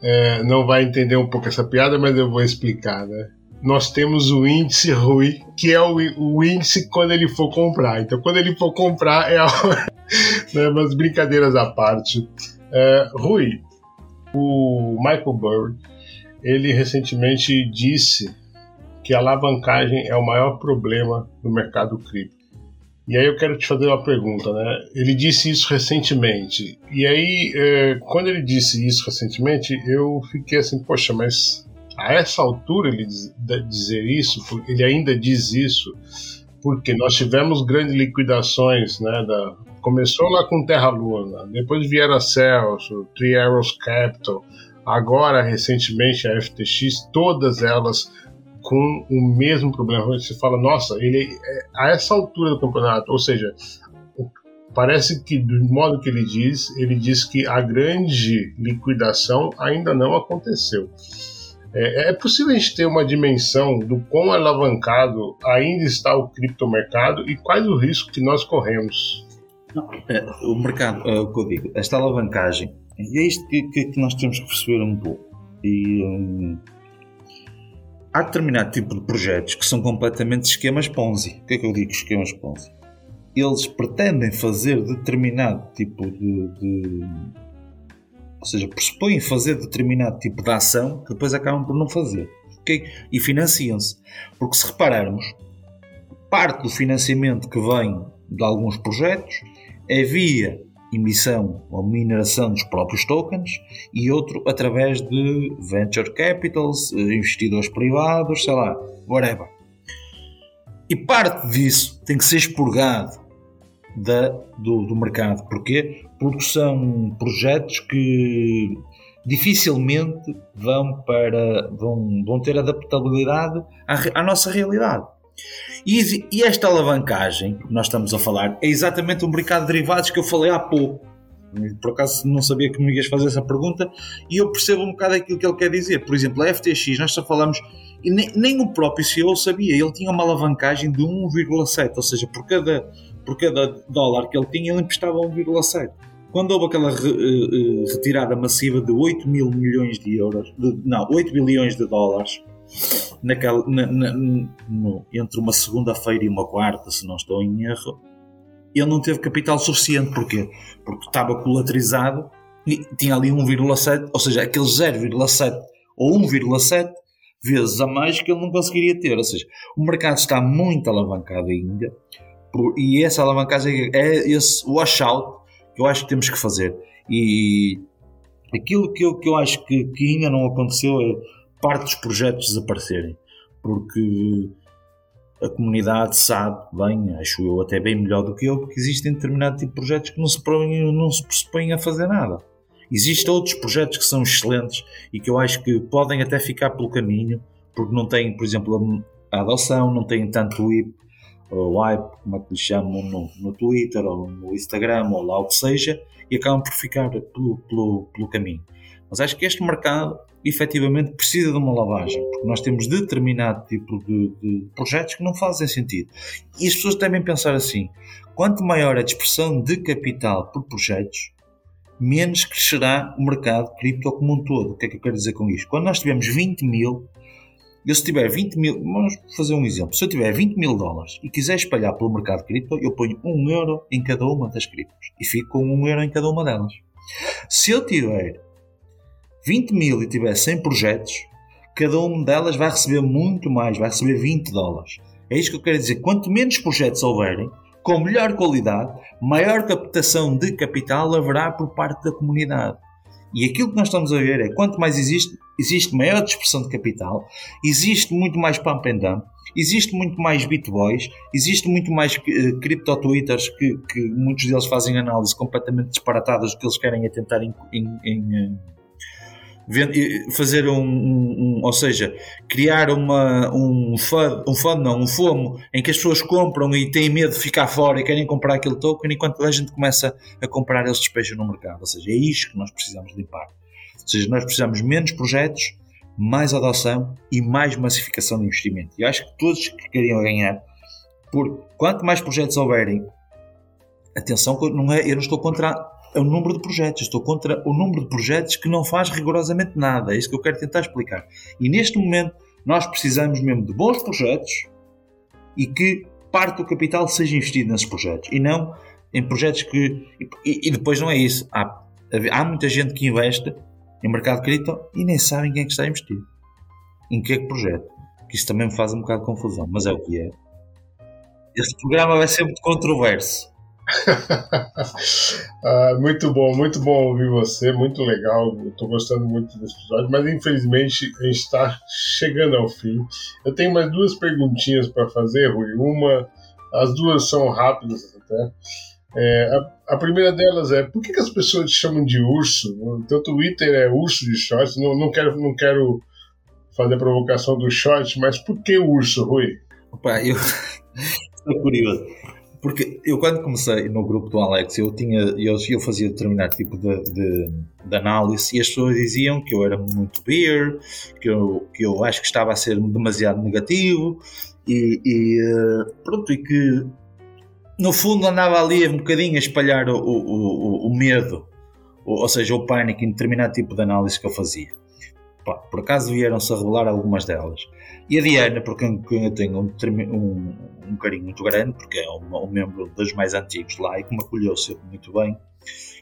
A: é, não vai entender um pouco essa piada, mas eu vou explicar, né? Nós temos o índice Rui, que é o, o índice quando ele for comprar. Então, quando ele for comprar, é a né, mas brincadeiras à parte. É, Rui, o Michael Burry, ele recentemente disse que a alavancagem é o maior problema do mercado cripto. E aí eu quero te fazer uma pergunta, né? Ele disse isso recentemente. E aí, é, quando ele disse isso recentemente, eu fiquei assim, poxa, mas a essa altura ele dizer isso, ele ainda diz isso, porque nós tivemos grandes liquidações, né? Da, começou lá com Terra Luna, depois vieram a Celso, Three Arrows Capital, agora recentemente a FTX, todas elas com o mesmo problema. Você fala, nossa, ele é, a essa altura do campeonato, ou seja, parece que do modo que ele diz, ele diz que a grande liquidação ainda não aconteceu. É, é possível a gente ter uma dimensão do quão alavancado ainda está o criptomercado e quais os riscos que nós corremos?
B: É, o mercado, é o que eu digo, esta alavancagem, e é isto que, que, que nós temos que perceber um pouco. E, um, há determinado tipo de projetos que são completamente esquemas Ponzi. O que é que eu digo esquemas Ponzi? Eles pretendem fazer determinado tipo de, de ou seja, pressupõem fazer determinado tipo de ação que depois acabam por não fazer. Okay? E financiam-se. Porque se repararmos, parte do financiamento que vem de alguns projetos é via emissão ou mineração dos próprios tokens e outro através de venture capitals, eh, investidores privados, sei lá, whatever. E parte disso tem que ser expurgado da, do, do mercado. Porquê? Porque são projetos que dificilmente vão, para, vão, vão ter adaptabilidade à, à nossa realidade. E, e, esta alavancagem que nós estamos a falar é exatamente o mercado de derivados que eu falei há pouco. Por acaso não sabia que me ias fazer essa pergunta e eu percebo um bocado aquilo que ele quer dizer. Por exemplo, a FTX, nós só falamos, e nem, nem o próprio CEO sabia, ele tinha uma alavancagem de 1,7, ou seja, por cada, por cada dólar que ele tinha, ele emprestava 1,7 quando houve aquela re, uh, retirada massiva de 8 mil milhões de euros, de, não, 8 bilhões de dólares, naquela, na, na, no, entre uma segunda-feira e uma quarta, se não estou em erro, ele não teve capital suficiente. Porquê? Porque estava colaterizado e tinha ali 1,7, ou seja, aquele 0,7 ou 1,7 vezes a mais que ele não conseguiria ter. Ou seja, o mercado está muito alavancado ainda e essa alavancagem é esse washout que eu acho que temos que fazer. E aquilo que eu, que eu acho que, que ainda não aconteceu é parte dos projetos desaparecerem. Porque a comunidade sabe bem, acho eu até bem melhor do que eu, que existem determinado tipo de projetos que não se, não se pressupõem a fazer nada. Existem outros projetos que são excelentes e que eu acho que podem até ficar pelo caminho, porque não têm, por exemplo, a adoção, não têm tanto IP, ou hype, como é que lhe chamam no, no Twitter ou no Instagram ou lá o que seja, e acabam por ficar pelo, pelo, pelo caminho. Mas acho que este mercado efetivamente precisa de uma lavagem, porque nós temos determinado tipo de, de, projetos que não fazem sentido. E as pessoas devem pensar assim: quanto maior a dispersão de capital por projetos, menos crescerá o mercado cripto como um todo. O que é que eu quero dizer com isto? Quando nós tivermos 20 mil eu se tiver 20 mil, vamos fazer um exemplo, se eu tiver 20 mil dólares e quiser espalhar pelo mercado cripto, eu ponho 1 euro em cada uma das criptos e fico com 1 euro em cada uma delas. Se eu tiver 20 mil e tiver 100 projetos, cada uma delas vai receber muito mais, vai receber 20 dólares. É isto que eu quero dizer. Quanto menos projetos houverem, com melhor qualidade, maior captação de capital haverá por parte da comunidade. E aquilo que nós estamos a ver é quanto mais existe, existe maior dispersão de capital, existe muito mais pump and dump, existe muito mais bitboys, existe muito mais uh, cripto twitters que, que, muitos deles fazem análises completamente disparatadas do que eles querem é tentar em, em, em uh, fazer um, um, um, ou seja, criar uma, um FUD, um FUD não, um FOMO em que as pessoas compram e têm medo de ficar fora e querem comprar aquele token enquanto a gente começa a comprar eles despejam no mercado, ou seja, é isto que nós precisamos limpar ou seja, nós precisamos menos projetos, mais adoção e mais massificação de investimento. E acho que todos que queriam ganhar, por quanto mais projetos houverem, atenção, não é, eu não estou contra o número de projetos, estou contra o número de projetos que não faz rigorosamente nada. É isso que eu quero tentar explicar. E neste momento, nós precisamos mesmo de bons projetos e que parte do capital seja investido nesses projetos e não em projetos que. E, e depois não é isso. Há, há muita gente que investe em mercado cripto e nem sabem quem é que está a investir. Em que é que projeto? Que isso também me faz um bocado de confusão, mas é o que é. Este programa vai ser muito controverso.
A: ah, muito bom, muito bom ouvir você, muito legal. Estou gostando muito desse episódio, mas infelizmente a gente está chegando ao fim. Eu tenho mais duas perguntinhas para fazer, Rui. Uma, as duas são rápidas até. É, a, a, primeira delas é por que, que, as pessoas te chamam de urso? O teu Twitter é urso de shorts. Não, não, quero, não quero fazer a provocação do short, mas por que urso, Rui?
B: Opa, eu curioso. Porque eu quando comecei no grupo do Alex, eu tinha eu, eu fazia determinado tipo de, de, de, análise e as pessoas diziam que eu era muito beer, que eu, que eu acho que estava a ser demasiado negativo e, e eh, pronto, e que no fundo andava ali um bocadinho a espalhar o, o, o, o medo, ou seja, o pânico em determinado tipo de análise que eu fazia. Por acaso vieram-se a revelar algumas delas. E a Diana, porque eu tenho um, um, um carinho muito grande, porque é um, um, membro dos mais antigos lá e que me acolheu sempre muito bem,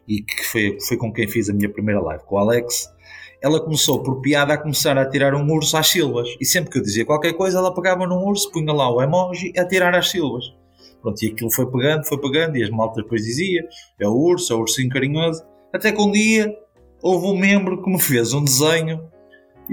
B: e que foi, foi com quem fiz a minha primeira live, com o Alex, ela começou por piada a começar a tirar um urso às silvas. E sempre que eu dizia qualquer coisa, ela pegava num urso, punha lá o emoji a tirar às silvas. Pronto, e aquilo foi pegando, foi pegando, e as maltas depois dizia, é o urso, é o ursinho carinhoso. Até que um dia houve um membro que me fez um desenho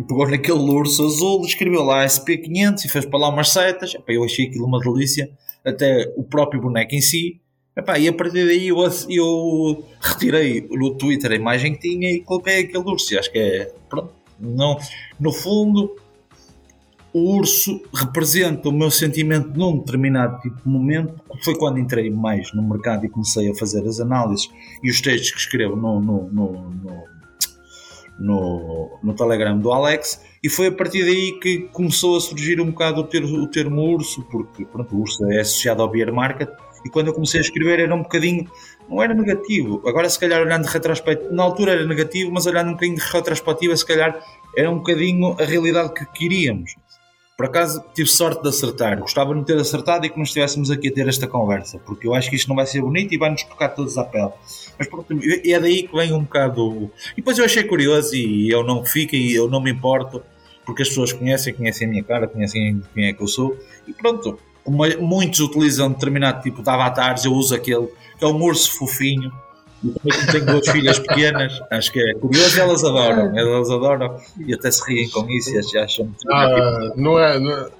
B: e pegou naquele urso azul, escreveu lá SP500 e fez para lá umas setas. Epá, eu achei aquilo uma delícia, até o próprio boneco em si. Epá, e a partir daí eu, eu retirei no Twitter a imagem que tinha e coloquei aquele urso. E acho que é. Pronto, não, no fundo, o urso representa o meu sentimento num determinado tipo de momento, que foi quando entrei mais no mercado e comecei a fazer as análises e os textos que escrevo no, no, no, no, no Telegram do Alex, e foi a partir daí que começou a surgir um bocado o termo, o termo urso, porque pronto, o urso é associado ao beer market, e quando eu comecei a escrever era um bocadinho, não era negativo, agora se calhar olhando de retrospectiva, na altura era negativo, mas olhando um bocadinho de retrospectiva, se calhar era um bocadinho a realidade que queríamos. Por acaso tive sorte de acertar. Gostava de não ter acertado e que nós estivéssemos aqui a ter esta conversa, porque eu acho que isto não vai ser bonito e vai-nos tocar todos à pele. Mas pronto, é daí que vem um bocado. E depois eu achei curioso e eu não fico e eu não me importo, porque as pessoas conhecem, conhecem a minha cara, conhecem quem é que eu sou. E pronto, muitos utilizam determinado tipo de avatares, eu uso aquele, que é um urso fofinho também tenho duas filhas pequenas, acho que é curioso elas adoram, elas adoram e até se riem com isso e acham muito
A: ah, não é, não é,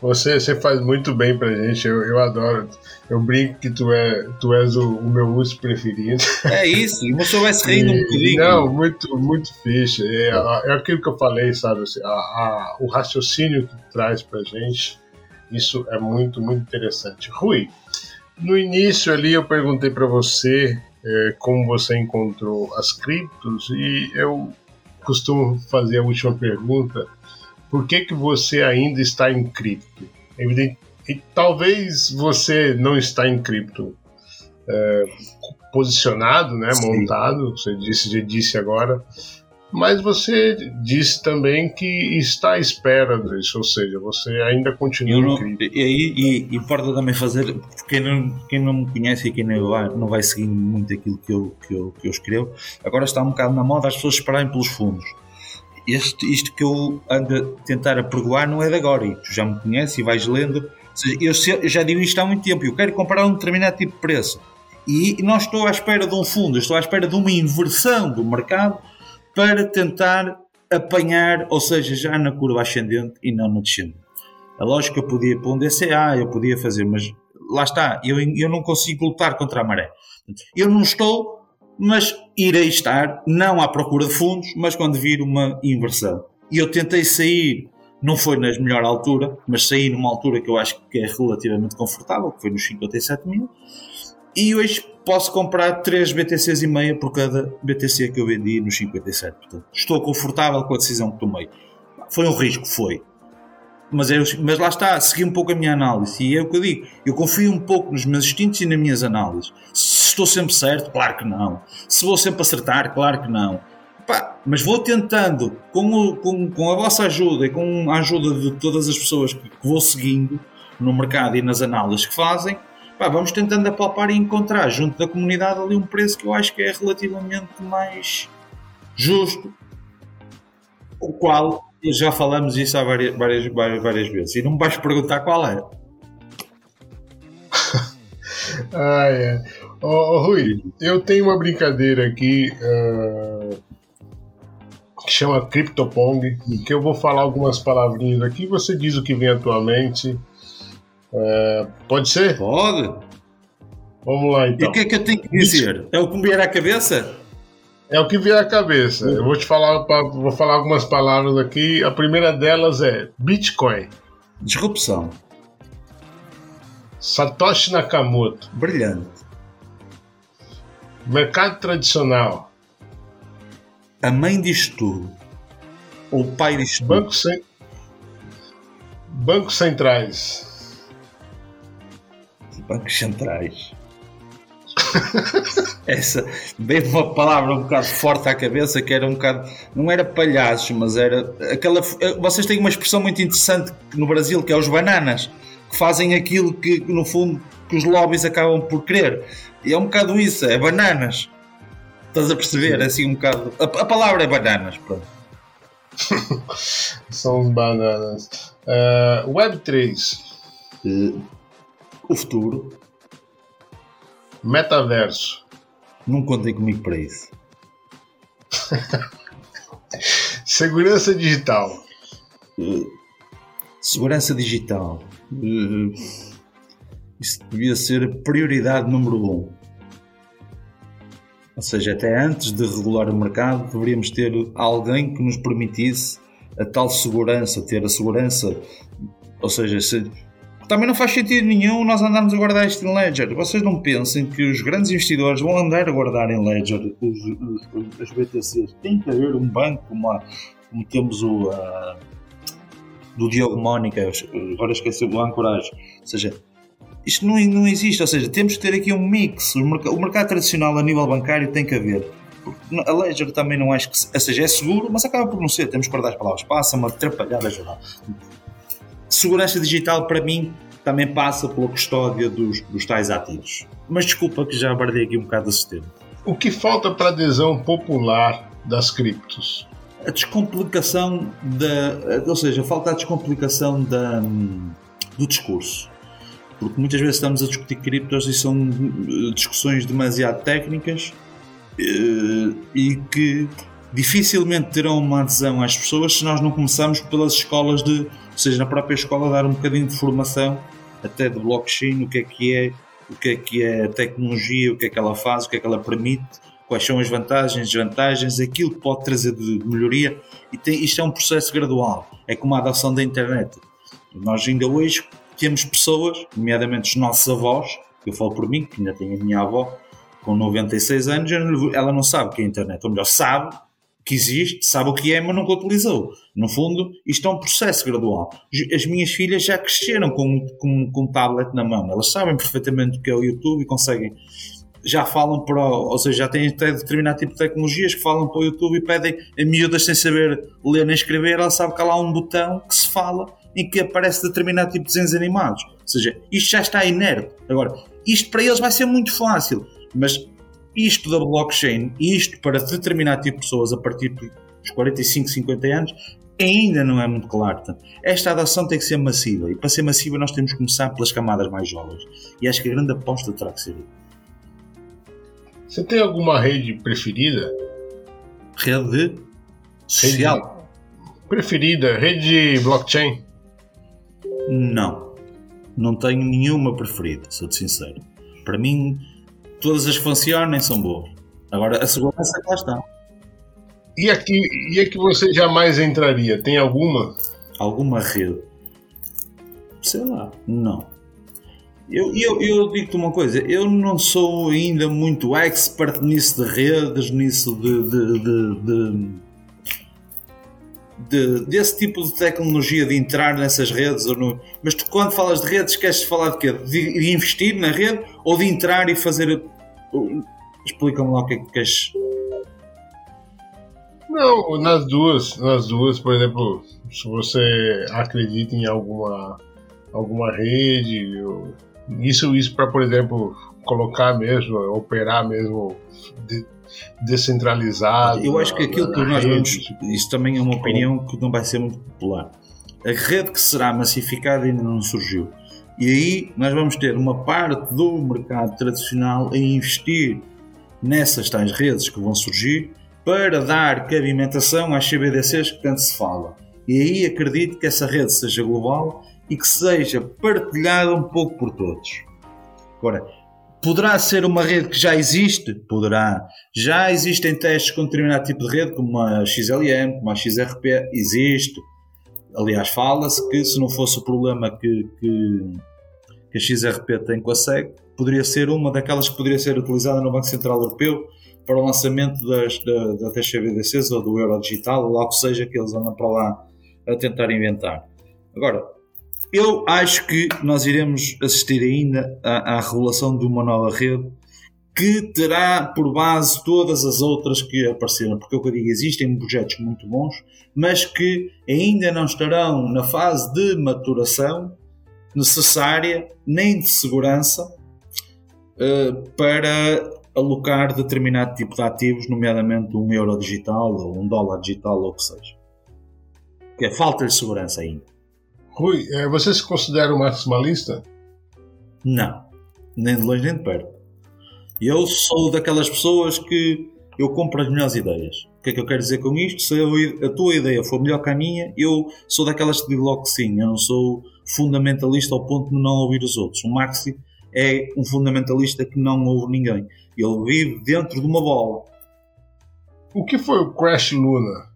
A: você, você faz muito bem pra gente, eu, eu adoro. Eu brinco que tu, é, tu és o, o meu urso preferido.
B: É isso, e pessoa vai se rindo um bocadinho.
A: Não, muito, muito fixe. É, é aquilo que eu falei, sabe? Assim, a, a, o raciocínio que traz pra gente, isso é muito, muito interessante. Rui, no início ali eu perguntei para você é, como você encontrou as criptos e eu costumo fazer a última pergunta: por que, que você ainda está em cripto? Evidente, e talvez você não está em cripto é, posicionado, né, montado, você disse, já disse agora, mas você disse também que está à espera disso, ou seja, você ainda continua
B: não, E, e, e importa também fazer, quem não, quem não me conhece e quem não vai, não vai seguir muito aquilo que eu, que, eu, que eu escrevo, agora está um bocado na moda as pessoas esperarem pelos fundos. Este, isto que eu ando a tentar apregoar não é de agora, e tu já me conheces e vais lendo. Eu, eu já digo isto há muito tempo, eu quero comprar um determinado tipo de preço. E não estou à espera de um fundo, estou à espera de uma inversão do mercado para tentar apanhar, ou seja, já na curva ascendente e não na descendente. A lógica eu podia pôr um DCA, eu podia fazer, mas lá está, eu, eu não consigo lutar contra a maré. Eu não estou, mas irei estar, não à procura de fundos, mas quando vir uma inversão. E eu tentei sair, não foi na melhor altura, mas saí numa altura que eu acho que é relativamente confortável, que foi nos 57 mil, e hoje posso comprar 3 BTCs e meia por cada BTC que eu vendi nos 57. Portanto, estou confortável com a decisão que tomei. Foi um risco, foi. Mas, eu, mas lá está, segui um pouco a minha análise. E é o que eu digo. Eu confio um pouco nos meus instintos e nas minhas análises. Se estou sempre certo, claro que não. Se vou sempre acertar, claro que não. Pá, mas vou tentando, com, o, com, com, a vossa ajuda e com a ajuda de todas as pessoas que, que vou seguindo no mercado e nas análises que fazem, pá, vamos tentando apalpar e encontrar junto da comunidade ali um preço que eu acho que é relativamente mais justo, o qual já falamos isso há várias, várias, várias, várias vezes e não me vais perguntar qual é.
A: ah, é. Oh, oh, Rui, eu tenho uma brincadeira aqui uh, que chama CryptoPong, que eu vou falar algumas palavrinhas aqui, você diz o que vem atualmente é, pode ser?
B: Pode.
A: Vamos lá então.
B: E o que é que eu tenho que dizer? É o que me vier à cabeça?
A: É o que vier à cabeça. Eu vou te falar, vou falar algumas palavras aqui. A primeira delas é Bitcoin.
B: Disrupção.
A: Satoshi Nakamoto.
B: Brilhante.
A: Mercado tradicional.
B: A mãe disto tudo. Ou o pai disto
A: tudo. Banco ce... Bancos centrais
B: bancos centrais. Essa veio uma palavra um bocado forte à cabeça que era um bocado, não era palhaços, mas era aquela. Vocês têm uma expressão muito interessante no Brasil que é os bananas, que fazem aquilo que no fundo que os lobbies acabam por querer. E é um bocado isso, é bananas. Estás a perceber? É assim um bocado. A, a palavra é bananas, pronto.
A: São os bananas. Uh, Web3.
B: Uh, o futuro.
A: Metaverso.
B: Não contem comigo para isso.
A: Segurança digital.
B: Uh, segurança digital. Uh, isso devia ser a prioridade número um. Ou seja, até antes de regular o mercado, deveríamos ter alguém que nos permitisse a tal segurança, ter a segurança. Ou seja, se, também não faz sentido nenhum nós andarmos a guardar isto em Ledger. Vocês não pensem que os grandes investidores vão andar a guardar em Ledger os, os, as BTCs. Tem que haver um banco como, a, como temos o a, do Diogo Mónica, agora esqueci o Ancorage. Ou seja, isto não, não existe. Ou seja, temos que ter aqui um mix. O, mercado, o mercado tradicional a nível bancário tem que haver. A Ledger também não acho que. Ou seja, é seguro, mas acaba por não ser. Temos que guardar as palavras. Passa uma atrapalhada geral segurança digital para mim também passa pela custódia dos, dos tais ativos. Mas desculpa que já abordei aqui um bocado do sistema.
A: O que falta para a adesão popular das criptos?
B: A descomplicação da. Ou seja, falta a descomplicação da, do discurso. Porque muitas vezes estamos a discutir criptos e são eh, discussões demasiado técnicas eh, e que dificilmente terão uma adesão às pessoas se nós não começarmos pelas escolas de ou seja, na própria escola dar um bocadinho de formação até de blockchain, o que é que é, o que é que é a tecnologia, o que é que ela faz, o que é que ela permite, quais são as vantagens, desvantagens, aquilo que pode trazer de melhoria. E tem, isto é um processo gradual, é como a adoção da internet. Nós ainda hoje temos pessoas, nomeadamente os nossos avós, eu falo por mim, que ainda tenho a minha avó, com 96 anos, ela não sabe o que é a internet, ou melhor, sabe, que existe, sabe o que é, mas nunca utilizou. No fundo, isto é um processo gradual. As minhas filhas já cresceram com, com, com um tablet na mão, elas sabem perfeitamente o que é o YouTube e conseguem. Já falam para, ou seja, já têm até determinado tipo de tecnologias que falam para o YouTube e pedem a miúdas sem saber ler nem escrever, ela sabe que há lá um botão que se fala em que aparece determinado tipo de desenhos animados. Ou seja, isto já está inerte. Agora, isto para eles vai ser muito fácil, mas isto da blockchain, isto para determinado tipo de pessoas a partir dos 45, 50 anos, ainda não é muito claro. Esta adoção tem que ser massiva e para ser massiva nós temos que começar pelas camadas mais jovens. E acho que a grande aposta terá que ser.
A: Você tem alguma rede preferida?
B: Rede social?
A: Rede preferida? Rede de blockchain?
B: Não. Não tenho nenhuma preferida, sou-te sincero. Para mim, todas as que funcionem são boas. Agora, a segurança lá está.
A: E aqui, e a que você jamais entraria? Tem alguma?
B: Alguma rede? Sei lá, não. Eu, eu, eu digo-te uma coisa, eu não sou ainda muito expert nisso de redes, nisso de, de, de, de, de desse tipo de tecnologia de entrar nessas redes. No, mas tu, quando falas de redes, queres falar de quê? De, de investir na rede ou de entrar e fazer. Explica-me lá o que é que queres.
A: Não, nas duas, nas duas, por exemplo, se você acredita em alguma, alguma rede, isso, isso para, por exemplo, colocar mesmo, operar mesmo de, descentralizado.
B: Eu acho que aquilo que nós vamos. Isso também é uma opinião que não vai ser muito popular. A rede que será massificada ainda não surgiu. E aí nós vamos ter uma parte do mercado tradicional a investir nessas tais redes que vão surgir para dar cabimentação às CBDCs que tanto se fala. E aí acredito que essa rede seja global e que seja partilhada um pouco por todos. Agora, poderá ser uma rede que já existe? Poderá. Já existem testes com determinado tipo de rede, como a XLM, como a XRP, existe. Aliás, fala-se que se não fosse o problema que, que, que a XRP tem com a SEC, poderia ser uma daquelas que poderia ser utilizada no Banco Central Europeu para o lançamento das, da, da TXBDCs ou do Euro Digital, ou lá que seja que eles andam para lá a tentar inventar. Agora, eu acho que nós iremos assistir ainda à, à regulação de uma nova rede que terá por base todas as outras que apareceram, porque é o que eu digo, existem projetos muito bons, mas que ainda não estarão na fase de maturação necessária nem de segurança uh, para alocar determinado tipo de ativos, nomeadamente um euro digital ou um dólar digital ou o que seja. Que é falta de segurança ainda.
A: Rui, eh, você se considera um maximalista?
B: Não, nem de longe nem de perto. Eu sou daquelas pessoas que eu compro as melhores ideias. que é que eu quero dizer com isto? Se a tua ideia for melhor que a minha, eu sou daquelas que digo logo que sim. Eu não sou fundamentalista ao ponto de não ouvir os outros. O Maxi é um fundamentalista que não ouve ninguém. Ele vive dentro de uma bola.
A: O que foi o Crash Luna?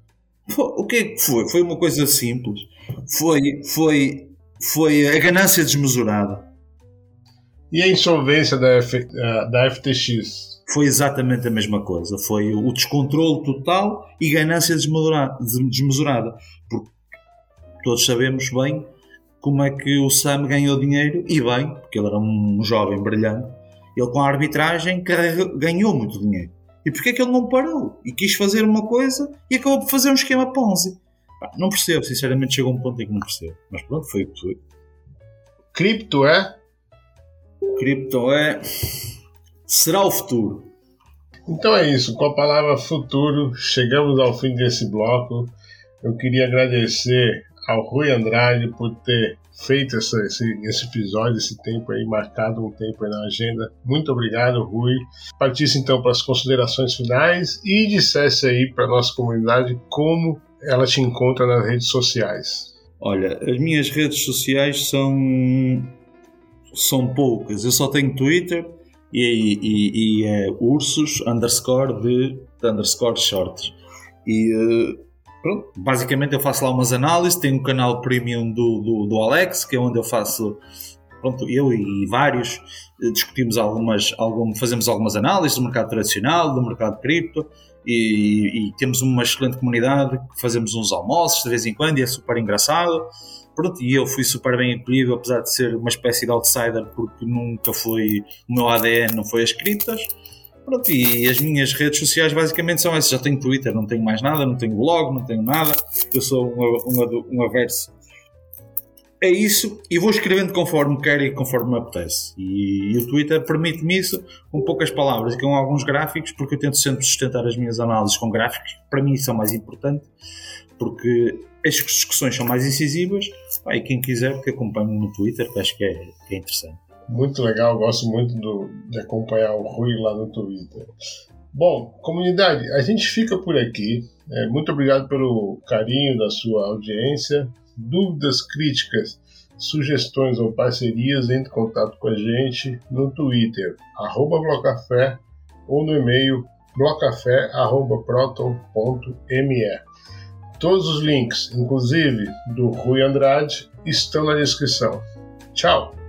B: O que é que foi? Foi uma coisa simples. Foi, foi, foi a ganância desmesurada.
A: E a insolvência da, F, eh, da FTX?
B: Foi exatamente a mesma coisa. Foi o descontrole total e ganância desmesurada. Porque todos sabemos bem como é que o Sam ganhou dinheiro, e bem, porque ele era um jovem brilhante. Ele, com a arbitragem, ganhou muito dinheiro. E porquê é que ele não parou? E quis fazer uma coisa e acabou por fazer um esquema Ponzi. não percebo, sinceramente, chegou um ponto em que não percebo. Mas pronto, foi o que foi.
A: Cripto é?
B: Cripto é. Será o futuro.
A: Então é isso, com a palavra futuro, chegamos ao fim desse bloco. Eu queria agradecer ao Rui Andrade por ter feito esse, esse, episódio, esse tempo aí, marcado um tempo aí na agenda. Muito obrigado, Rui. Partisse então para as considerações finais e dissesse aí para nossa comunidade como ela te encontra nas redes sociais.
B: Olha, as minhas redes sociais são são poucas. Eu só tenho Twitter e, e, e é ursos underscore de, de underscore shorts. E uh, pronto, basicamente eu faço lá umas análises. Tenho um canal premium do, do, do Alex, que é onde eu faço. Pronto, eu e vários eh, discutimos algumas, algum, fazemos algumas análises do mercado tradicional, do mercado cripto e, e, temos uma excelente comunidade fazemos uns almoços de vez em quando e é super engraçado. Pronto, e eu fui super bem acolhido, apesar de ser uma espécie de outsider, porque nunca foi. O meu ADN não foi as criptas. Pronto, e as minhas redes sociais basicamente são essas. Já tenho Twitter, não tenho mais nada, não tenho blog, não tenho nada. Eu sou um, um, averso. É isso, e vou escrevendo conforme quero e conforme me apetece. E, e o Twitter permite-me isso com poucas palavras e com alguns gráficos, porque eu tento sempre sustentar as minhas análises com gráficos. Para mim, isso é o mais importante, porque as discussões são mais incisivas. e quem quiser, que acompanhe no Twitter, que acho que é, que é interessante.
A: Muito legal, gosto muito do, de acompanhar o Rui lá no Twitter. Bom, comunidade, a gente fica por aqui. É, muito obrigado pelo carinho da sua audiência. Dúvidas, críticas, sugestões ou parcerias, entre em contato com a gente no Twitter, Blocafé, ou no e-mail blocafé.proton.me. Todos os links, inclusive do Rui Andrade, estão na descrição. Tchau!